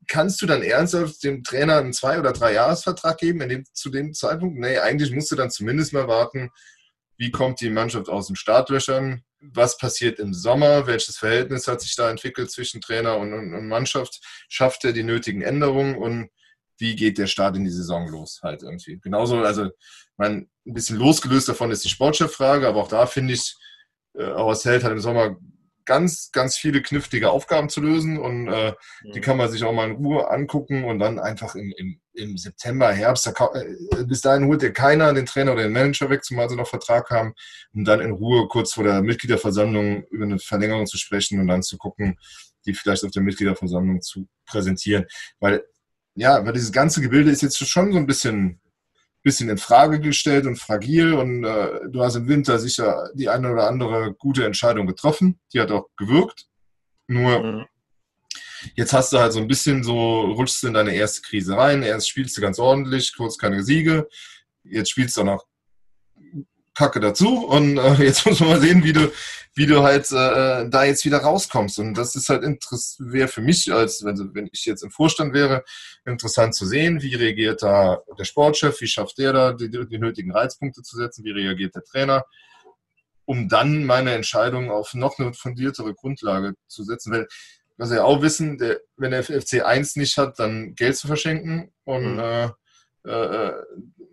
kannst du dann ernsthaft dem Trainer einen Zwei- oder Drei-Jahres-Vertrag geben in dem, zu dem Zeitpunkt? Nee, eigentlich musst du dann zumindest mal warten, wie kommt die Mannschaft aus den Startlöchern, was passiert im Sommer, welches Verhältnis hat sich da entwickelt zwischen Trainer und, und, und Mannschaft, schafft er die nötigen Änderungen und wie geht der Start in die Saison los halt irgendwie. Genauso, also mein, ein bisschen losgelöst davon ist die Sportchef-Frage, aber auch da finde ich, äh, Horst Held hat im Sommer ganz, ganz viele knifflige Aufgaben zu lösen und äh, mhm. die kann man sich auch mal in Ruhe angucken und dann einfach im, im, im September, Herbst, da, äh, bis dahin holt ja keiner den Trainer oder den Manager weg, zumal sie noch Vertrag haben, um dann in Ruhe kurz vor der Mitgliederversammlung über eine Verlängerung zu sprechen und dann zu gucken, die vielleicht auf der Mitgliederversammlung zu präsentieren. Weil, ja, weil dieses ganze Gebilde ist jetzt schon so ein bisschen bisschen in Frage gestellt und fragil und äh, du hast im Winter sicher die eine oder andere gute Entscheidung getroffen. Die hat auch gewirkt. Nur mhm. jetzt hast du halt so ein bisschen so, rutschst du in deine erste Krise rein. Erst spielst du ganz ordentlich, kurz keine Siege. Jetzt spielst du auch noch Kacke dazu und äh, jetzt muss man mal sehen, wie du, wie du halt äh, da jetzt wieder rauskommst. Und das ist halt interessant, wäre für mich, als wenn, wenn ich jetzt im Vorstand wäre, interessant zu sehen, wie reagiert da der Sportchef, wie schafft der da die, die nötigen Reizpunkte zu setzen, wie reagiert der Trainer, um dann meine Entscheidung auf noch eine fundiertere Grundlage zu setzen. Weil, was wir auch wissen, der, wenn der FC 1 nicht hat, dann Geld zu verschenken und mhm. äh, äh,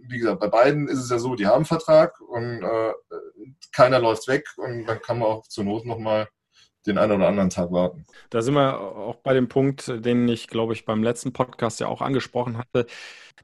wie gesagt, bei beiden ist es ja so, die haben einen Vertrag und äh, keiner läuft weg und dann kann man auch zur Not nochmal den einen oder anderen Tag warten. Da sind wir auch bei dem Punkt, den ich, glaube ich, beim letzten Podcast ja auch angesprochen hatte,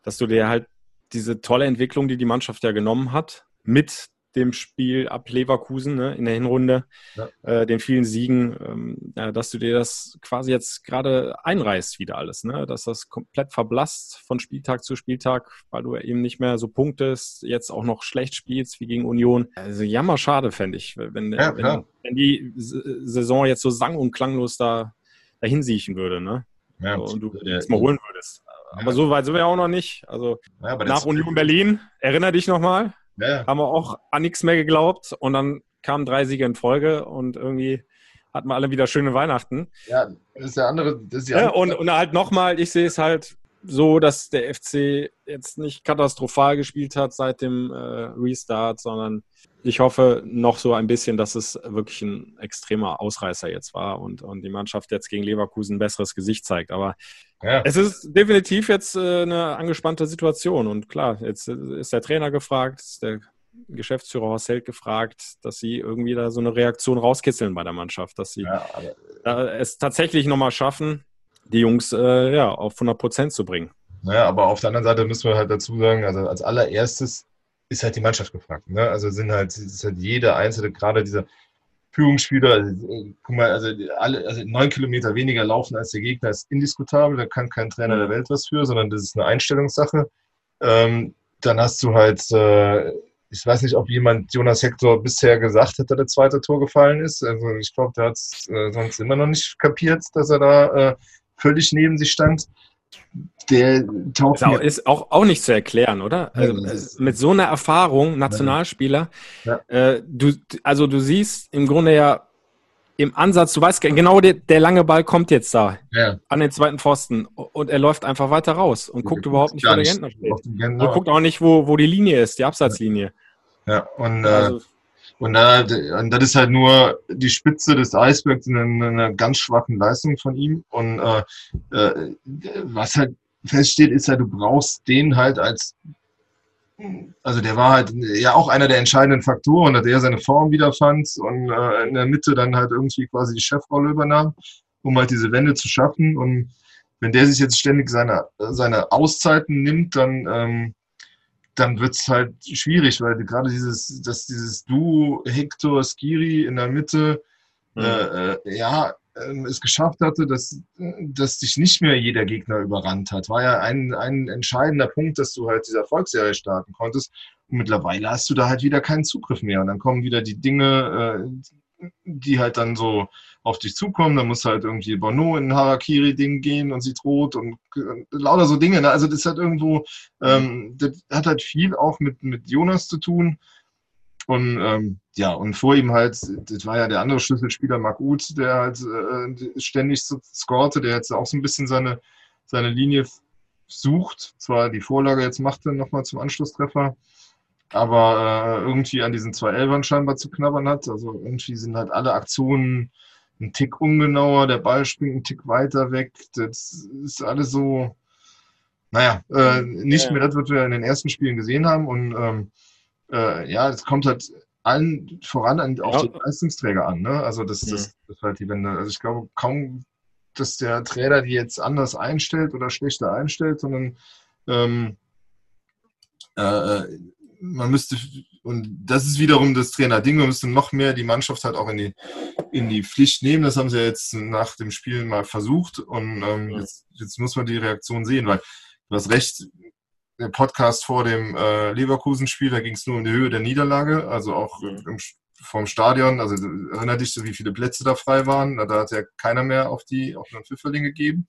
dass du dir halt diese tolle Entwicklung, die die Mannschaft ja genommen hat, mit dem Spiel ab Leverkusen ne, in der Hinrunde, ja. äh, den vielen Siegen, ähm, ja, dass du dir das quasi jetzt gerade einreißt wieder alles, ne? dass das komplett verblasst von Spieltag zu Spieltag, weil du eben nicht mehr so punktest, jetzt auch noch schlecht spielst wie gegen Union. Also jammer schade, fände ich, wenn, ja, wenn, wenn, die Saison jetzt so sang- und klanglos da dahin siechen würde. Ne? So, und du es mal holen würdest. Aber so weit sind wir ja auch noch nicht. Also nach Union Berlin, erinnere dich nochmal. Ja. Haben wir auch an nichts mehr geglaubt und dann kamen drei Siege in Folge und irgendwie hatten wir alle wieder schöne Weihnachten. Ja, das ist der andere. Das ist. Ja, und, und halt nochmal, ich sehe es halt so, dass der FC jetzt nicht katastrophal gespielt hat seit dem äh, Restart, sondern ich hoffe noch so ein bisschen, dass es wirklich ein extremer Ausreißer jetzt war und, und die Mannschaft jetzt gegen Leverkusen ein besseres Gesicht zeigt. Aber ja. es ist definitiv jetzt äh, eine angespannte Situation und klar, jetzt ist der Trainer gefragt, ist der Geschäftsführer Horst Held gefragt, dass sie irgendwie da so eine Reaktion rauskitzeln bei der Mannschaft, dass sie ja, es tatsächlich nochmal schaffen, die Jungs äh, ja, auf 100 Prozent zu bringen. Naja, aber auf der anderen Seite müssen wir halt dazu sagen, also als allererstes ist halt die Mannschaft gefragt. Ne? Also sind halt, ist halt jeder einzelne, gerade dieser Führungsspieler, also, guck mal, also alle, also neun Kilometer weniger laufen als der Gegner ist indiskutabel, da kann kein Trainer der Welt was für, sondern das ist eine Einstellungssache. Ähm, dann hast du halt, äh, ich weiß nicht, ob jemand Jonas Hector bisher gesagt hat, dass der zweite Tor gefallen ist. Also ich glaube, der hat es äh, sonst immer noch nicht kapiert, dass er da äh, völlig neben sich stand der taucht. Ist auch, ist auch, auch nicht zu erklären, oder? Also, ja, mit so einer Erfahrung, Nationalspieler, ja. äh, du, also du siehst im Grunde ja im Ansatz, du weißt genau, der, der lange Ball kommt jetzt da ja. an den zweiten Pfosten und er läuft einfach weiter raus und guckt überhaupt nicht, wo der Gentner steht. Und guckt auch nicht, wo, wo die Linie ist, die Absatzlinie. Ja, und äh, also, und, da, und das ist halt nur die Spitze des Eisbergs in einer, einer ganz schwachen Leistung von ihm. Und äh, äh, was halt feststeht, ist halt, du brauchst den halt als, also der war halt ja auch einer der entscheidenden Faktoren, dass er seine Form wiederfand und äh, in der Mitte dann halt irgendwie quasi die Chefrolle übernahm, um halt diese Wende zu schaffen. Und wenn der sich jetzt ständig seine, seine Auszeiten nimmt, dann ähm, dann wird es halt schwierig, weil gerade dieses, dass dieses Duo Hector Skiri in der Mitte mhm. äh, äh, ja äh, es geschafft hatte, dass, dass dich nicht mehr jeder Gegner überrannt hat. War ja ein, ein entscheidender Punkt, dass du halt diese Erfolgsserie starten konntest. Und mittlerweile hast du da halt wieder keinen Zugriff mehr. Und dann kommen wieder die Dinge, äh, die halt dann so auf dich zukommen. Dann muss halt irgendwie Bono in ein Harakiri-Ding gehen und sie droht und, und lauter so Dinge. Ne? Also das hat irgendwo, ähm, das hat halt viel auch mit, mit Jonas zu tun. Und ähm, ja, und vor ihm halt, das war ja der andere Schlüsselspieler, Marc Uth, der halt äh, ständig so scorte, der jetzt auch so ein bisschen seine, seine Linie sucht. Zwar die Vorlage jetzt machte nochmal zum Anschlusstreffer, aber äh, irgendwie an diesen zwei Elfern scheinbar zu knabbern hat. Also irgendwie sind halt alle Aktionen ein Tick ungenauer, der Ball springt ein Tick weiter weg. Das ist alles so, naja, äh, nicht ja. mehr das, was wir in den ersten Spielen gesehen haben. Und ähm, äh, ja, das kommt halt allen voran an, auf ja. den Leistungsträger an. Ne? Also das, das, das ist halt die Wende. Also ich glaube kaum, dass der Trainer die jetzt anders einstellt oder schlechter einstellt, sondern ähm, äh, äh man müsste, und das ist wiederum das Trainer-Ding, man müsste noch mehr die Mannschaft halt auch in die, in die Pflicht nehmen. Das haben sie jetzt nach dem Spiel mal versucht und ähm, ja. jetzt, jetzt muss man die Reaktion sehen, weil du hast recht, der Podcast vor dem äh, Leverkusen-Spiel, da ging es nur um die Höhe der Niederlage, also auch im, vom Stadion. Also erinnert dich, wie viele Plätze da frei waren. Da hat ja keiner mehr auf die auf den Pfifferling gegeben.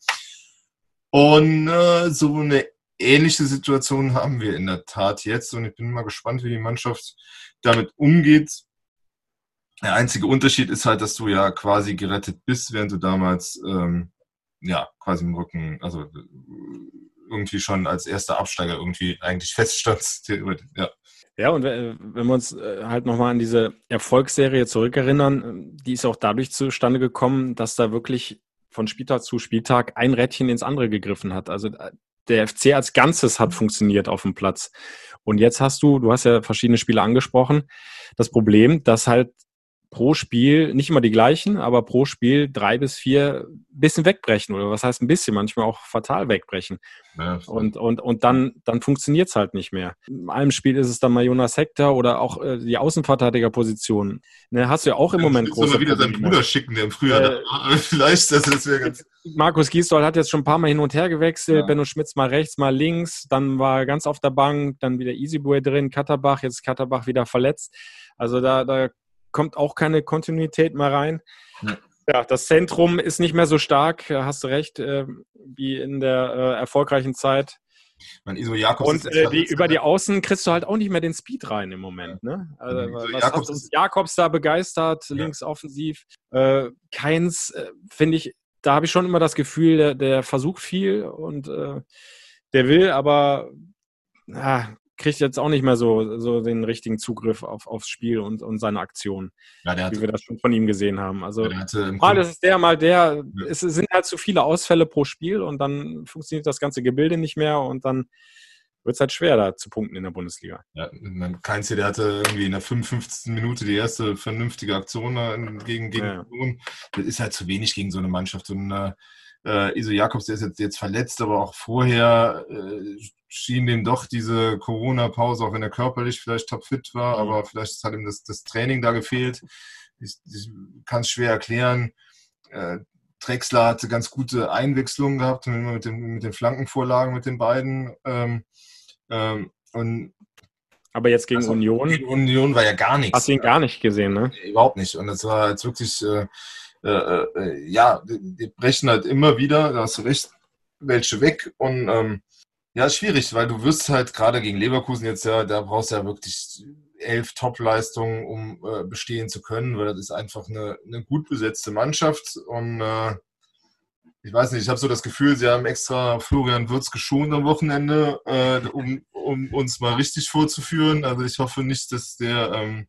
Und äh, so eine ähnliche Situation haben wir in der Tat jetzt. Und ich bin mal gespannt, wie die Mannschaft damit umgeht. Der einzige Unterschied ist halt, dass du ja quasi gerettet bist, während du damals ähm, ja quasi im Rücken, also irgendwie schon als erster Absteiger irgendwie eigentlich feststand. Ja. Ja, und äh, wenn wir uns äh, halt nochmal an diese Erfolgsserie zurückerinnern, ähm, die ist auch dadurch zustande gekommen, dass da wirklich von Spieltag zu Spieltag ein Rädchen ins andere gegriffen hat. Also äh, der FC als Ganzes hat funktioniert auf dem Platz. Und jetzt hast du, du hast ja verschiedene Spiele angesprochen, das Problem, dass halt pro Spiel, nicht immer die gleichen, aber pro Spiel drei bis vier bisschen wegbrechen oder was heißt ein bisschen, manchmal auch fatal wegbrechen. Ja, und, und, und dann, dann funktioniert es halt nicht mehr. In einem Spiel ist es dann mal Jonas Hector oder auch äh, die Außenverteidigerposition. Ne, hast du ja auch im ja, Moment große mal wieder seinen Bruder schicken, der im Frühjahr äh, da, vielleicht, das, das wäre ganz... Markus Gisdol hat jetzt schon ein paar Mal hin und her gewechselt, ja. Benno Schmitz mal rechts, mal links, dann war er ganz auf der Bank, dann wieder Easyboy drin, Katterbach, jetzt Katterbach wieder verletzt. Also da, da kommt auch keine Kontinuität mehr rein. Ja. ja. das Zentrum ist nicht mehr so stark, hast du recht, äh, wie in der äh, erfolgreichen Zeit. Man, Iso Jakobs und äh, die, über die Außen kriegst du halt auch nicht mehr den Speed rein im Moment. Ne? Also, Iso was Jakobs, hat Jakobs da begeistert, ja. links offensiv. Äh, Keins, äh, finde ich, da habe ich schon immer das Gefühl, der, der versucht viel und äh, der will, aber ah, kriegt jetzt auch nicht mehr so, so den richtigen Zugriff auf, aufs Spiel und, und seine Aktion, ja, hatte, wie wir das schon von ihm gesehen haben. Also mal das ist der, mal der. Ja. Es sind halt zu viele Ausfälle pro Spiel und dann funktioniert das ganze Gebilde nicht mehr und dann wird es halt schwer, da zu punkten in der Bundesliga. Ja, Keins hier, der hatte irgendwie in der 55. Minute die erste vernünftige Aktion gegen, gegen ja. Das ist halt zu wenig gegen so eine Mannschaft. Und äh, äh, Iso Jakobs, der ist jetzt, jetzt verletzt, aber auch vorher äh, schien dem doch diese Corona-Pause, auch wenn er körperlich vielleicht topfit war, mhm. aber vielleicht hat ihm das, das Training da gefehlt. Ich, ich kann es schwer erklären. Äh, Drexler hatte ganz gute Einwechslungen gehabt, mit den, mit den Flankenvorlagen mit den beiden. Ähm, ähm, und aber jetzt gegen also, Union? Gegen Union war ja gar nichts. Hast du ihn gar nicht gesehen, ne? Überhaupt nicht. Und das war jetzt wirklich, äh, äh, äh, ja, die, die, brechen halt immer wieder, da hast du recht, welche weg. Und ähm, ja, schwierig, weil du wirst halt gerade gegen Leverkusen jetzt ja, da brauchst du ja wirklich elf Top-Leistungen, um äh, bestehen zu können, weil das ist einfach eine, eine gut besetzte Mannschaft und äh, ich weiß nicht, ich habe so das Gefühl, sie haben extra Florian Würz geschont am Wochenende, äh, um, um uns mal richtig vorzuführen. Also ich hoffe nicht, dass der, ähm,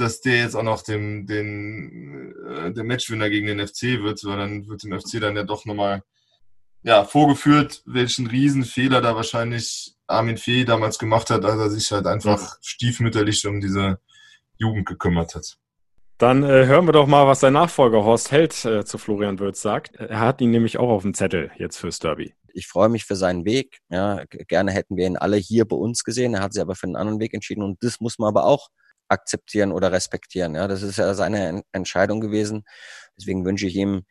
dass der jetzt auch noch dem, den, äh, der Matchwinner gegen den FC wird, weil dann wird dem FC dann ja doch nochmal ja, vorgeführt, welchen Riesenfehler da wahrscheinlich Armin Fee damals gemacht hat, als er sich halt einfach stiefmütterlich um diese Jugend gekümmert hat. Dann äh, hören wir doch mal, was sein Nachfolger Horst Held äh, zu Florian Würz sagt. Er hat ihn nämlich auch auf dem Zettel jetzt fürs Derby. Ich freue mich für seinen Weg. Ja, gerne hätten wir ihn alle hier bei uns gesehen. Er hat sich aber für einen anderen Weg entschieden und das muss man aber auch akzeptieren oder respektieren. Ja, das ist ja seine Entscheidung gewesen. Deswegen wünsche ich ihm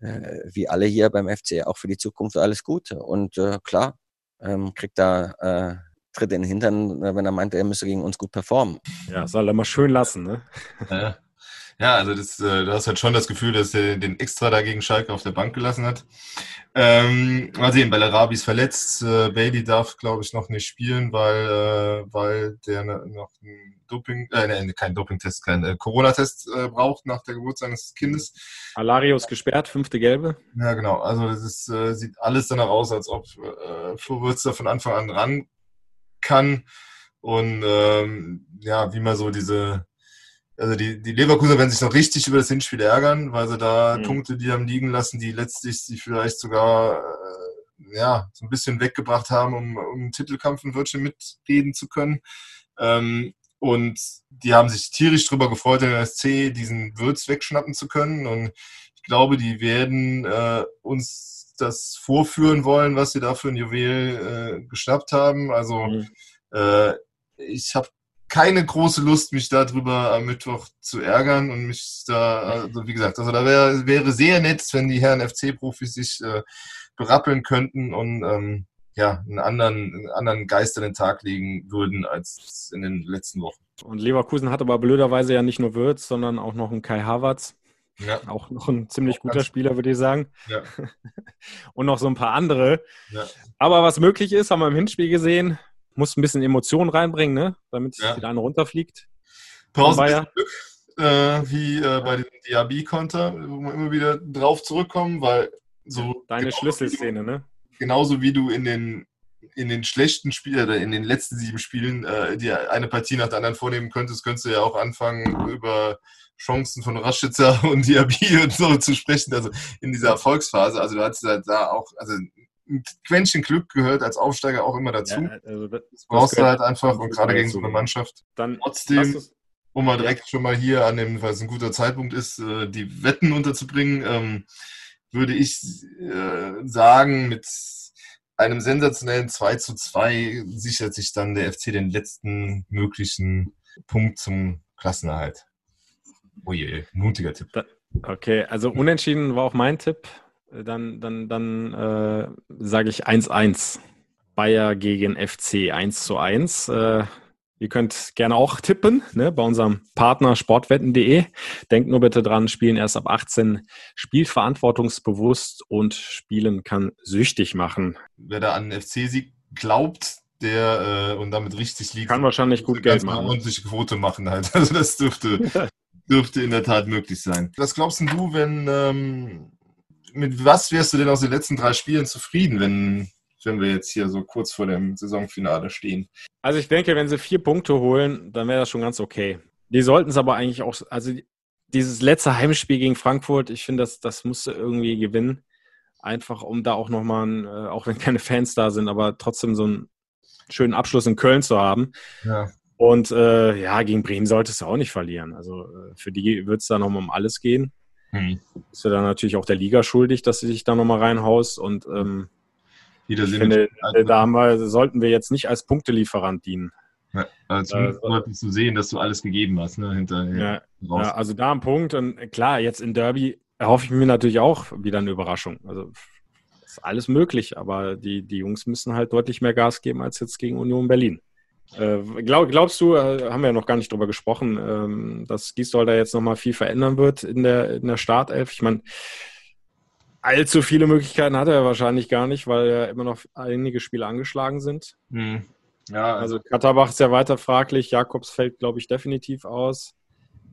äh, wie alle hier beim FC auch für die Zukunft alles Gute. Und äh, klar, ähm, kriegt da äh, Tritt in den Hintern, äh, wenn er meint, er müsse gegen uns gut performen. Ja, soll er mal schön lassen, ne? Ja. Ja, also das, äh, du hast halt schon das Gefühl, dass er den extra dagegen Schalke auf der Bank gelassen hat. Ähm, mal sehen, Bellarabi ist verletzt. Äh, Bailey darf, glaube ich, noch nicht spielen, weil, äh, weil der noch einen Doping, äh, nee, kein Dopingtest, kein äh, Corona-Test äh, braucht nach der Geburt seines Kindes. Alarius gesperrt, fünfte Gelbe. Ja, genau. Also es ist, äh, sieht alles danach aus, als ob äh, Flo da von Anfang an ran kann. Und ähm, ja, wie man so diese also die, die Leverkusen werden sich noch richtig über das Hinspiel ärgern, weil sie da mhm. Punkte, die haben liegen lassen, die letztlich sie vielleicht sogar äh, ja, so ein bisschen weggebracht haben, um, um einen Titelkampf in Wörtchen mitreden zu können. Ähm, und die haben sich tierisch darüber gefreut, in der SC diesen Würz wegschnappen zu können. Und ich glaube, die werden äh, uns das vorführen wollen, was sie da für ein Juwel äh, geschnappt haben. Also mhm. äh, ich habe keine große Lust, mich darüber am Mittwoch zu ärgern und mich da, also wie gesagt, also da wär, wäre sehr nett, wenn die Herren FC-Profis sich äh, berappeln könnten und ähm, ja, einen anderen, einen anderen Geist an den Tag legen würden als in den letzten Wochen. Und Leverkusen hat aber blöderweise ja nicht nur Würz, sondern auch noch einen Kai Havertz. Ja. Auch noch ein ziemlich guter Spieler, würde ich sagen. Ja. Und noch so ein paar andere. Ja. Aber was möglich ist, haben wir im Hinspiel gesehen muss ein bisschen Emotionen reinbringen, ne? damit ja. wieder einer runterfliegt. Brauchst ein Glück, äh, wie äh, bei dem Diaby-Konter, wo wir immer wieder drauf zurückkommen, weil so. Deine Schlüsselszene, du, ne? Genauso wie du in den, in den schlechten Spielen oder in den letzten sieben Spielen äh, dir eine Partie nach der anderen vornehmen könntest, könntest du ja auch anfangen, über Chancen von Raschitzer und Diaby und so zu sprechen, also in dieser Erfolgsphase. Also du hattest halt da auch, also ein Quäntchen Glück gehört als Aufsteiger auch immer dazu. Ja, also das, das brauchst du halt einfach und gerade gegen so eine Mannschaft. Dann trotzdem, um mal direkt schon mal hier an dem, weil es ein guter Zeitpunkt ist, äh, die Wetten unterzubringen, ähm, würde ich äh, sagen, mit einem sensationellen 2 zu 2 sichert sich dann der FC den letzten möglichen Punkt zum Klassenerhalt. Oh je, mutiger Tipp. Okay, also unentschieden war auch mein Tipp. Dann, dann, dann äh, sage ich 1-1. Bayer gegen FC 1 zu 1. Äh, ihr könnt gerne auch tippen ne, bei unserem Partner sportwetten.de. Denkt nur bitte dran, spielen erst ab 18, spielt verantwortungsbewusst und spielen kann süchtig machen. Wer da an den FC-Sieg glaubt, der äh, und damit richtig liegt, kann wahrscheinlich gut Geld machen. Und sich Quote machen halt. Also das dürfte, dürfte in der Tat möglich sein. Was glaubst du, wenn ähm, mit was wärst du denn aus den letzten drei Spielen zufrieden, wenn, wenn wir jetzt hier so kurz vor dem Saisonfinale stehen? Also ich denke, wenn sie vier Punkte holen, dann wäre das schon ganz okay. Die sollten es aber eigentlich auch, also dieses letzte Heimspiel gegen Frankfurt, ich finde, das, das musste irgendwie gewinnen. Einfach um da auch nochmal, äh, auch wenn keine Fans da sind, aber trotzdem so einen schönen Abschluss in Köln zu haben. Ja. Und äh, ja, gegen Bremen solltest du auch nicht verlieren. Also äh, für die wird es da nochmal um alles gehen. Hm. Ist ja dann natürlich auch der Liga schuldig, dass sie sich da nochmal reinhaust. Und ähm, ich finde, da haben wir, sollten wir jetzt nicht als Punktelieferant dienen. Ja, also äh, zu sehen, dass du alles gegeben hast, ne, hinterher. Ja, ja, also da ein Punkt. Und klar, jetzt in Derby erhoffe ich mir natürlich auch wieder eine Überraschung. Also ist alles möglich, aber die, die Jungs müssen halt deutlich mehr Gas geben als jetzt gegen Union Berlin. Äh, glaub, glaubst du, äh, haben wir ja noch gar nicht drüber gesprochen, ähm, dass Gisdol da jetzt nochmal viel verändern wird in der, in der Startelf? Ich meine, allzu viele Möglichkeiten hat er wahrscheinlich gar nicht, weil ja immer noch einige Spiele angeschlagen sind. Hm. Ja, also Katterbach ist ja weiter fraglich, Jakobs fällt, glaube ich, definitiv aus.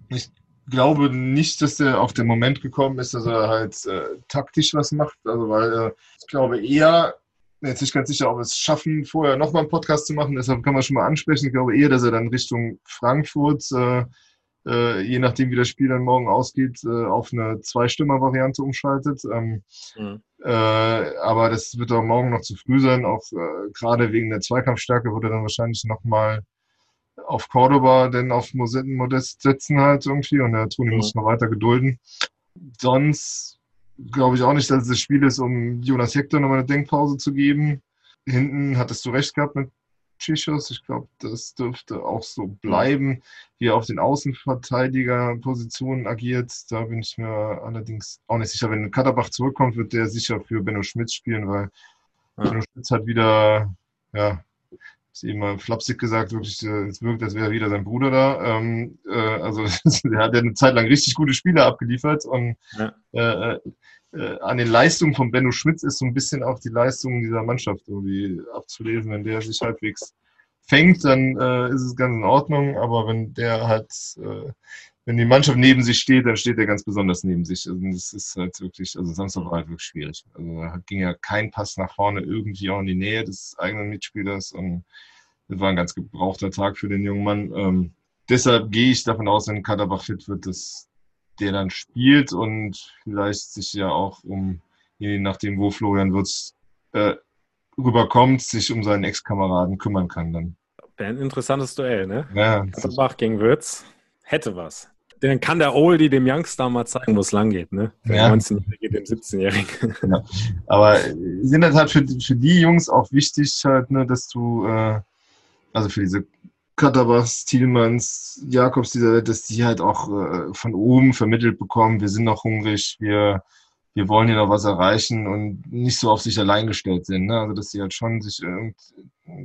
Ich glaube nicht, dass der auf den Moment gekommen ist, dass er halt äh, taktisch was macht. Also weil äh, ich glaube eher, jetzt nicht ganz sicher, ob wir es schaffen, vorher nochmal einen Podcast zu machen. Deshalb kann man schon mal ansprechen. Ich glaube eher, dass er dann Richtung Frankfurt, äh, äh, je nachdem, wie das Spiel dann morgen ausgeht, äh, auf eine Zwei-Stimmer-Variante umschaltet. Ähm, mhm. Äh, aber das wird auch morgen noch zu früh sein. Auch äh, gerade wegen der Zweikampfstärke würde er dann wahrscheinlich nochmal auf Cordoba, denn auf Modest setzen halt irgendwie. Und der Toni mhm. muss noch weiter gedulden. Sonst glaube ich auch nicht, dass es das Spiel ist, um Jonas Hector nochmal eine Denkpause zu geben. Hinten hattest du recht gehabt mit Chichos. Ich glaube, das dürfte auch so bleiben, wie er auf den Außenverteidigerpositionen agiert. Da bin ich mir allerdings auch nicht sicher. Wenn Katterbach zurückkommt, wird der sicher für Benno Schmitz spielen, weil ja. Benno Schmitz hat wieder ja, ist eben mal flapsig gesagt, wirklich, äh, es wirkt, als wäre wieder sein Bruder da. Ähm, äh, also er hat ja eine Zeit lang richtig gute Spiele abgeliefert und ja. äh, äh, an den Leistungen von Benno Schmitz ist so ein bisschen auch die Leistung dieser Mannschaft irgendwie abzulesen. Wenn der sich halbwegs fängt, dann äh, ist es ganz in Ordnung, aber wenn der halt, äh, wenn die Mannschaft neben sich steht, dann steht er ganz besonders neben sich. Also das ist halt wirklich, also Samstag war halt wirklich schwierig. Also da ging ja kein Pass nach vorne irgendwie auch in die Nähe des eigenen Mitspielers und das war ein ganz gebrauchter Tag für den jungen Mann. Ähm, deshalb gehe ich davon aus, wenn Kaderbach fit wird, dass der dann spielt und vielleicht sich ja auch um, je nachdem, wo Florian Würz äh, rüberkommt, sich um seinen Ex-Kameraden kümmern kann dann. Wäre ein interessantes Duell, ne? Ja. Kaderbach gegen Würz. Hätte was. Dann kann der Oldie dem Youngster mal zeigen, wo es lang geht, ne? Der ja. 19-Jährige dem 17-Jährigen. Ja. Aber sind das halt für, für die Jungs auch wichtig, halt, ne, dass du, äh, also für diese Katabas, Thielmanns, Jakobs, dieser, dass die halt auch äh, von oben vermittelt bekommen, wir sind noch hungrig, wir, wir wollen hier noch was erreichen und nicht so auf sich allein gestellt sind. Ne? Also dass sie halt schon sich,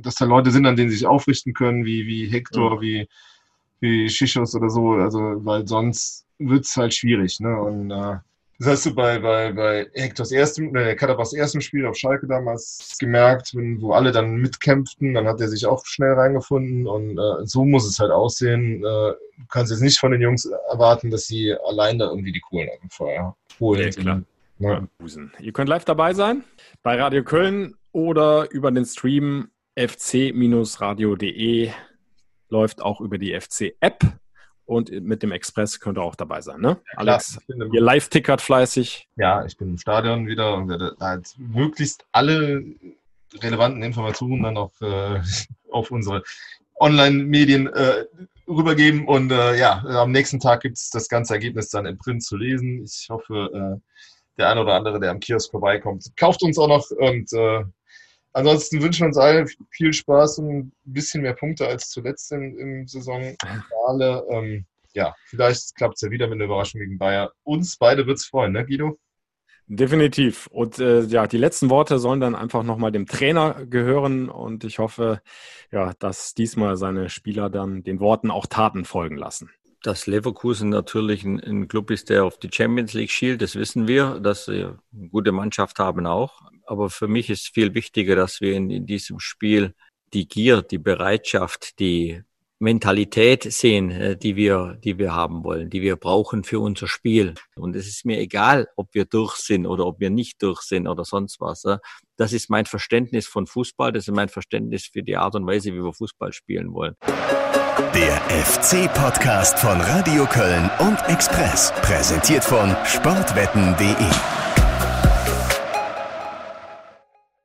dass da Leute sind, an denen sie sich aufrichten können, wie, wie Hector, ja. wie, wie Schischos oder so, also weil sonst wird es halt schwierig. Ne? Und äh, das hast du bei, bei, bei Hectors ersten, äh, Kadabas ersten Spiel auf Schalke damals gemerkt, wenn, wo alle dann mitkämpften, dann hat er sich auch schnell reingefunden und äh, so muss es halt aussehen. Äh, du kannst jetzt nicht von den Jungs erwarten, dass sie allein da irgendwie die Kohlen auf dem Feuer holen. Ja, klar. Ja. Ihr könnt live dabei sein bei Radio Köln oder über den Stream fc-radio.de läuft auch über die FC-App und mit dem Express könnt ihr auch dabei sein, ne? Ja, Alex, ihr live-tickert fleißig. Ja, ich bin im Stadion wieder und werde halt möglichst alle relevanten Informationen dann auch äh, auf unsere Online-Medien äh, rübergeben. Und äh, ja, am nächsten Tag gibt es das ganze Ergebnis dann im Print zu lesen. Ich hoffe, äh, der eine oder andere, der am Kiosk vorbeikommt, kauft uns auch noch. Und äh, ansonsten wünschen wir uns allen viel Spaß und ein bisschen mehr Punkte als zuletzt im, im Saisonfinale. Ähm, ja, vielleicht klappt es ja wieder mit einer Überraschung gegen Bayern. Uns beide wird es freuen, ne, Guido? Definitiv. Und äh, ja, die letzten Worte sollen dann einfach nochmal dem Trainer gehören. Und ich hoffe, ja, dass diesmal seine Spieler dann den Worten auch Taten folgen lassen dass Leverkusen natürlich ein, ein, Club ist, der auf die Champions League schielt, das wissen wir, dass sie eine gute Mannschaft haben auch. Aber für mich ist viel wichtiger, dass wir in, in diesem Spiel die Gier, die Bereitschaft, die Mentalität sehen, äh, die wir, die wir haben wollen, die wir brauchen für unser Spiel. Und es ist mir egal, ob wir durch sind oder ob wir nicht durch sind oder sonst was. Das ist mein Verständnis von Fußball, das ist mein Verständnis für die Art und Weise, wie wir Fußball spielen wollen. Der FC-Podcast von Radio Köln und Express, präsentiert von sportwetten.de.